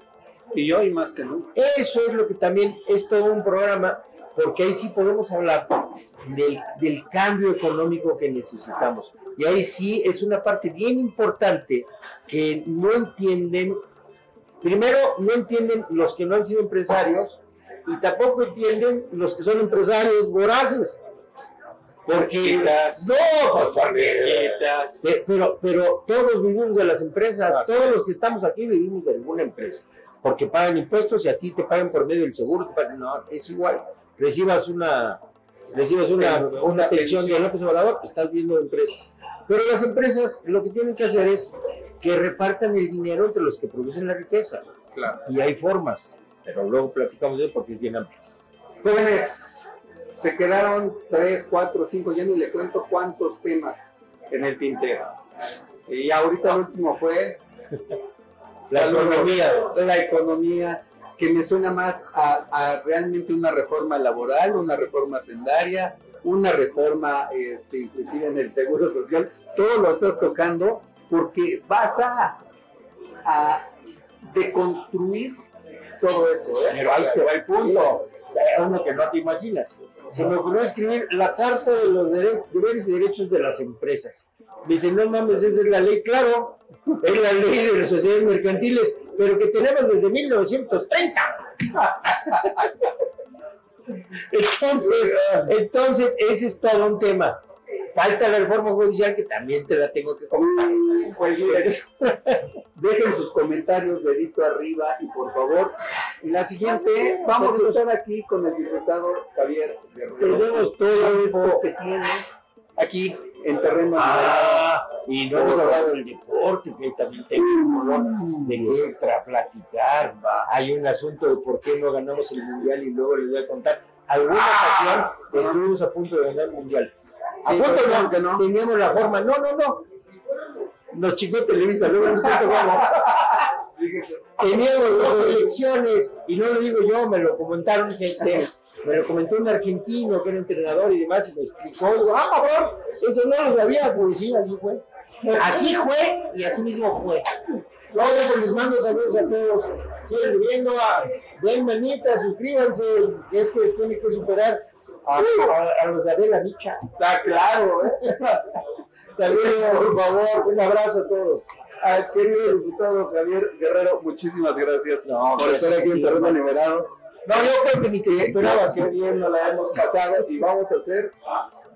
Y hoy más que nunca. Eso es lo que también es todo un programa, porque ahí sí podemos hablar del, del cambio económico que necesitamos. Y ahí sí es una parte bien importante que no entienden, primero no entienden los que no han sido empresarios y tampoco entienden los que son empresarios voraces. Porque no, pues, porque. Pe- Pero, pero todos vivimos de las empresas, Así todos los que estamos aquí vivimos de alguna empresa, porque pagan impuestos y a ti te pagan por medio del seguro, te pagan- no, es igual, recibas una, recibas una, Pero, una pensión pensión. de López Obrador, estás viendo empresas. Pero las empresas lo que tienen que hacer es que repartan el dinero entre los que producen la riqueza, Claro. y hay formas, pero luego platicamos de eso porque es bien amplio. Jóvenes, se quedaron tres, cuatro, cinco, ya ni le cuento cuántos temas en el tintero. Y ahorita el último fue La economía. la economía, que me suena más a, a realmente una reforma laboral, una reforma sendaria, una reforma este, inclusive en el seguro social. Todo lo estás tocando porque vas a, a deconstruir todo eso. ¿eh? Pero ahí te va el punto, uno que no te imaginas. Se me ocurrió escribir la Carta de los Deberes y Derechos de las Empresas. Me dice, no mames, esa es la ley, claro, es la ley de las sociedades mercantiles, pero que tenemos desde 1930. Entonces, entonces, ese es todo un tema. Falta la reforma judicial que también te la tengo que comentar. Pues dejen sus comentarios dedito arriba y por favor, en la siguiente vamos a estar aquí con el diputado Javier Guerrero. Tenemos todo esto que tiene aquí en terreno Ah, y no hemos hablado del deporte, que también tengo un color de que tra- platicar. Hay un asunto de por qué no ganamos el mundial y luego les voy a contar. Alguna ocasión estuvimos a punto de ganar el mundial. A Sí, punto no, que no. teníamos la forma. No, no, no. Nos chingó Televisa, luego les cuento cómo. Teníamos dos elecciones, y no lo digo yo, me lo comentaron gente, me lo comentó un argentino que era entrenador y demás, y me explicó, y digo, ah, cabrón, eso no lo sabía, pues sí, así fue. Así fue, y así mismo fue. Luego pues, les mando saludos a todos, siguen viendo, a, den manita, suscríbanse, este tiene que superar a, a- a los de Adela Micha. Está claro, ¿eh? Saludos, por favor, un abrazo a todos. Al querido diputado Javier Guerrero, muchísimas gracias No, por estar aquí en terreno liberado. No, yo creo que ni te esperaba Qué bien nos la hemos pasado y vamos a hacer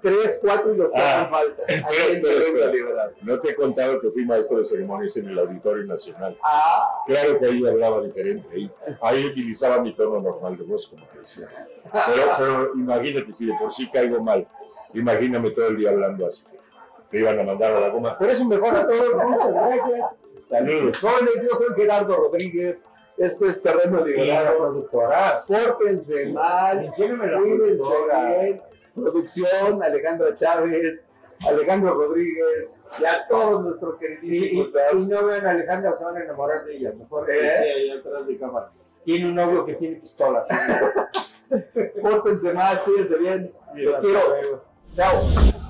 tres, cuatro y los que Ah. hagan falta. Espera, espera, espera. liberado. No te he contado que fui maestro de ceremonias en el Auditorio Nacional. Ah, Claro que ahí hablaba diferente. Ahí, ahí utilizaba mi tono normal de voz, como te decía. Pero, pero imagínate, si de por sí caigo mal, imagíname todo el día hablando así. Me iban a mandar a la goma. Por eso mejor a todos, muchas gracias. Saludos. jóvenes, yo soy Gerardo Rodríguez. Esto es Terreno Liberado. productora. Pórtense mal, cuídense bien. Producción, Alejandra Chávez, Alejandro Rodríguez y a todos nuestros Y, y- queridísimos. y no vean a Alejandra, se van a enamorar de ella. Mejor ¿Eh? ahí atrás de cámara. Tiene un novio que tiene pistola. Pórtense mal, cuídense bien. Los quiero. Chao.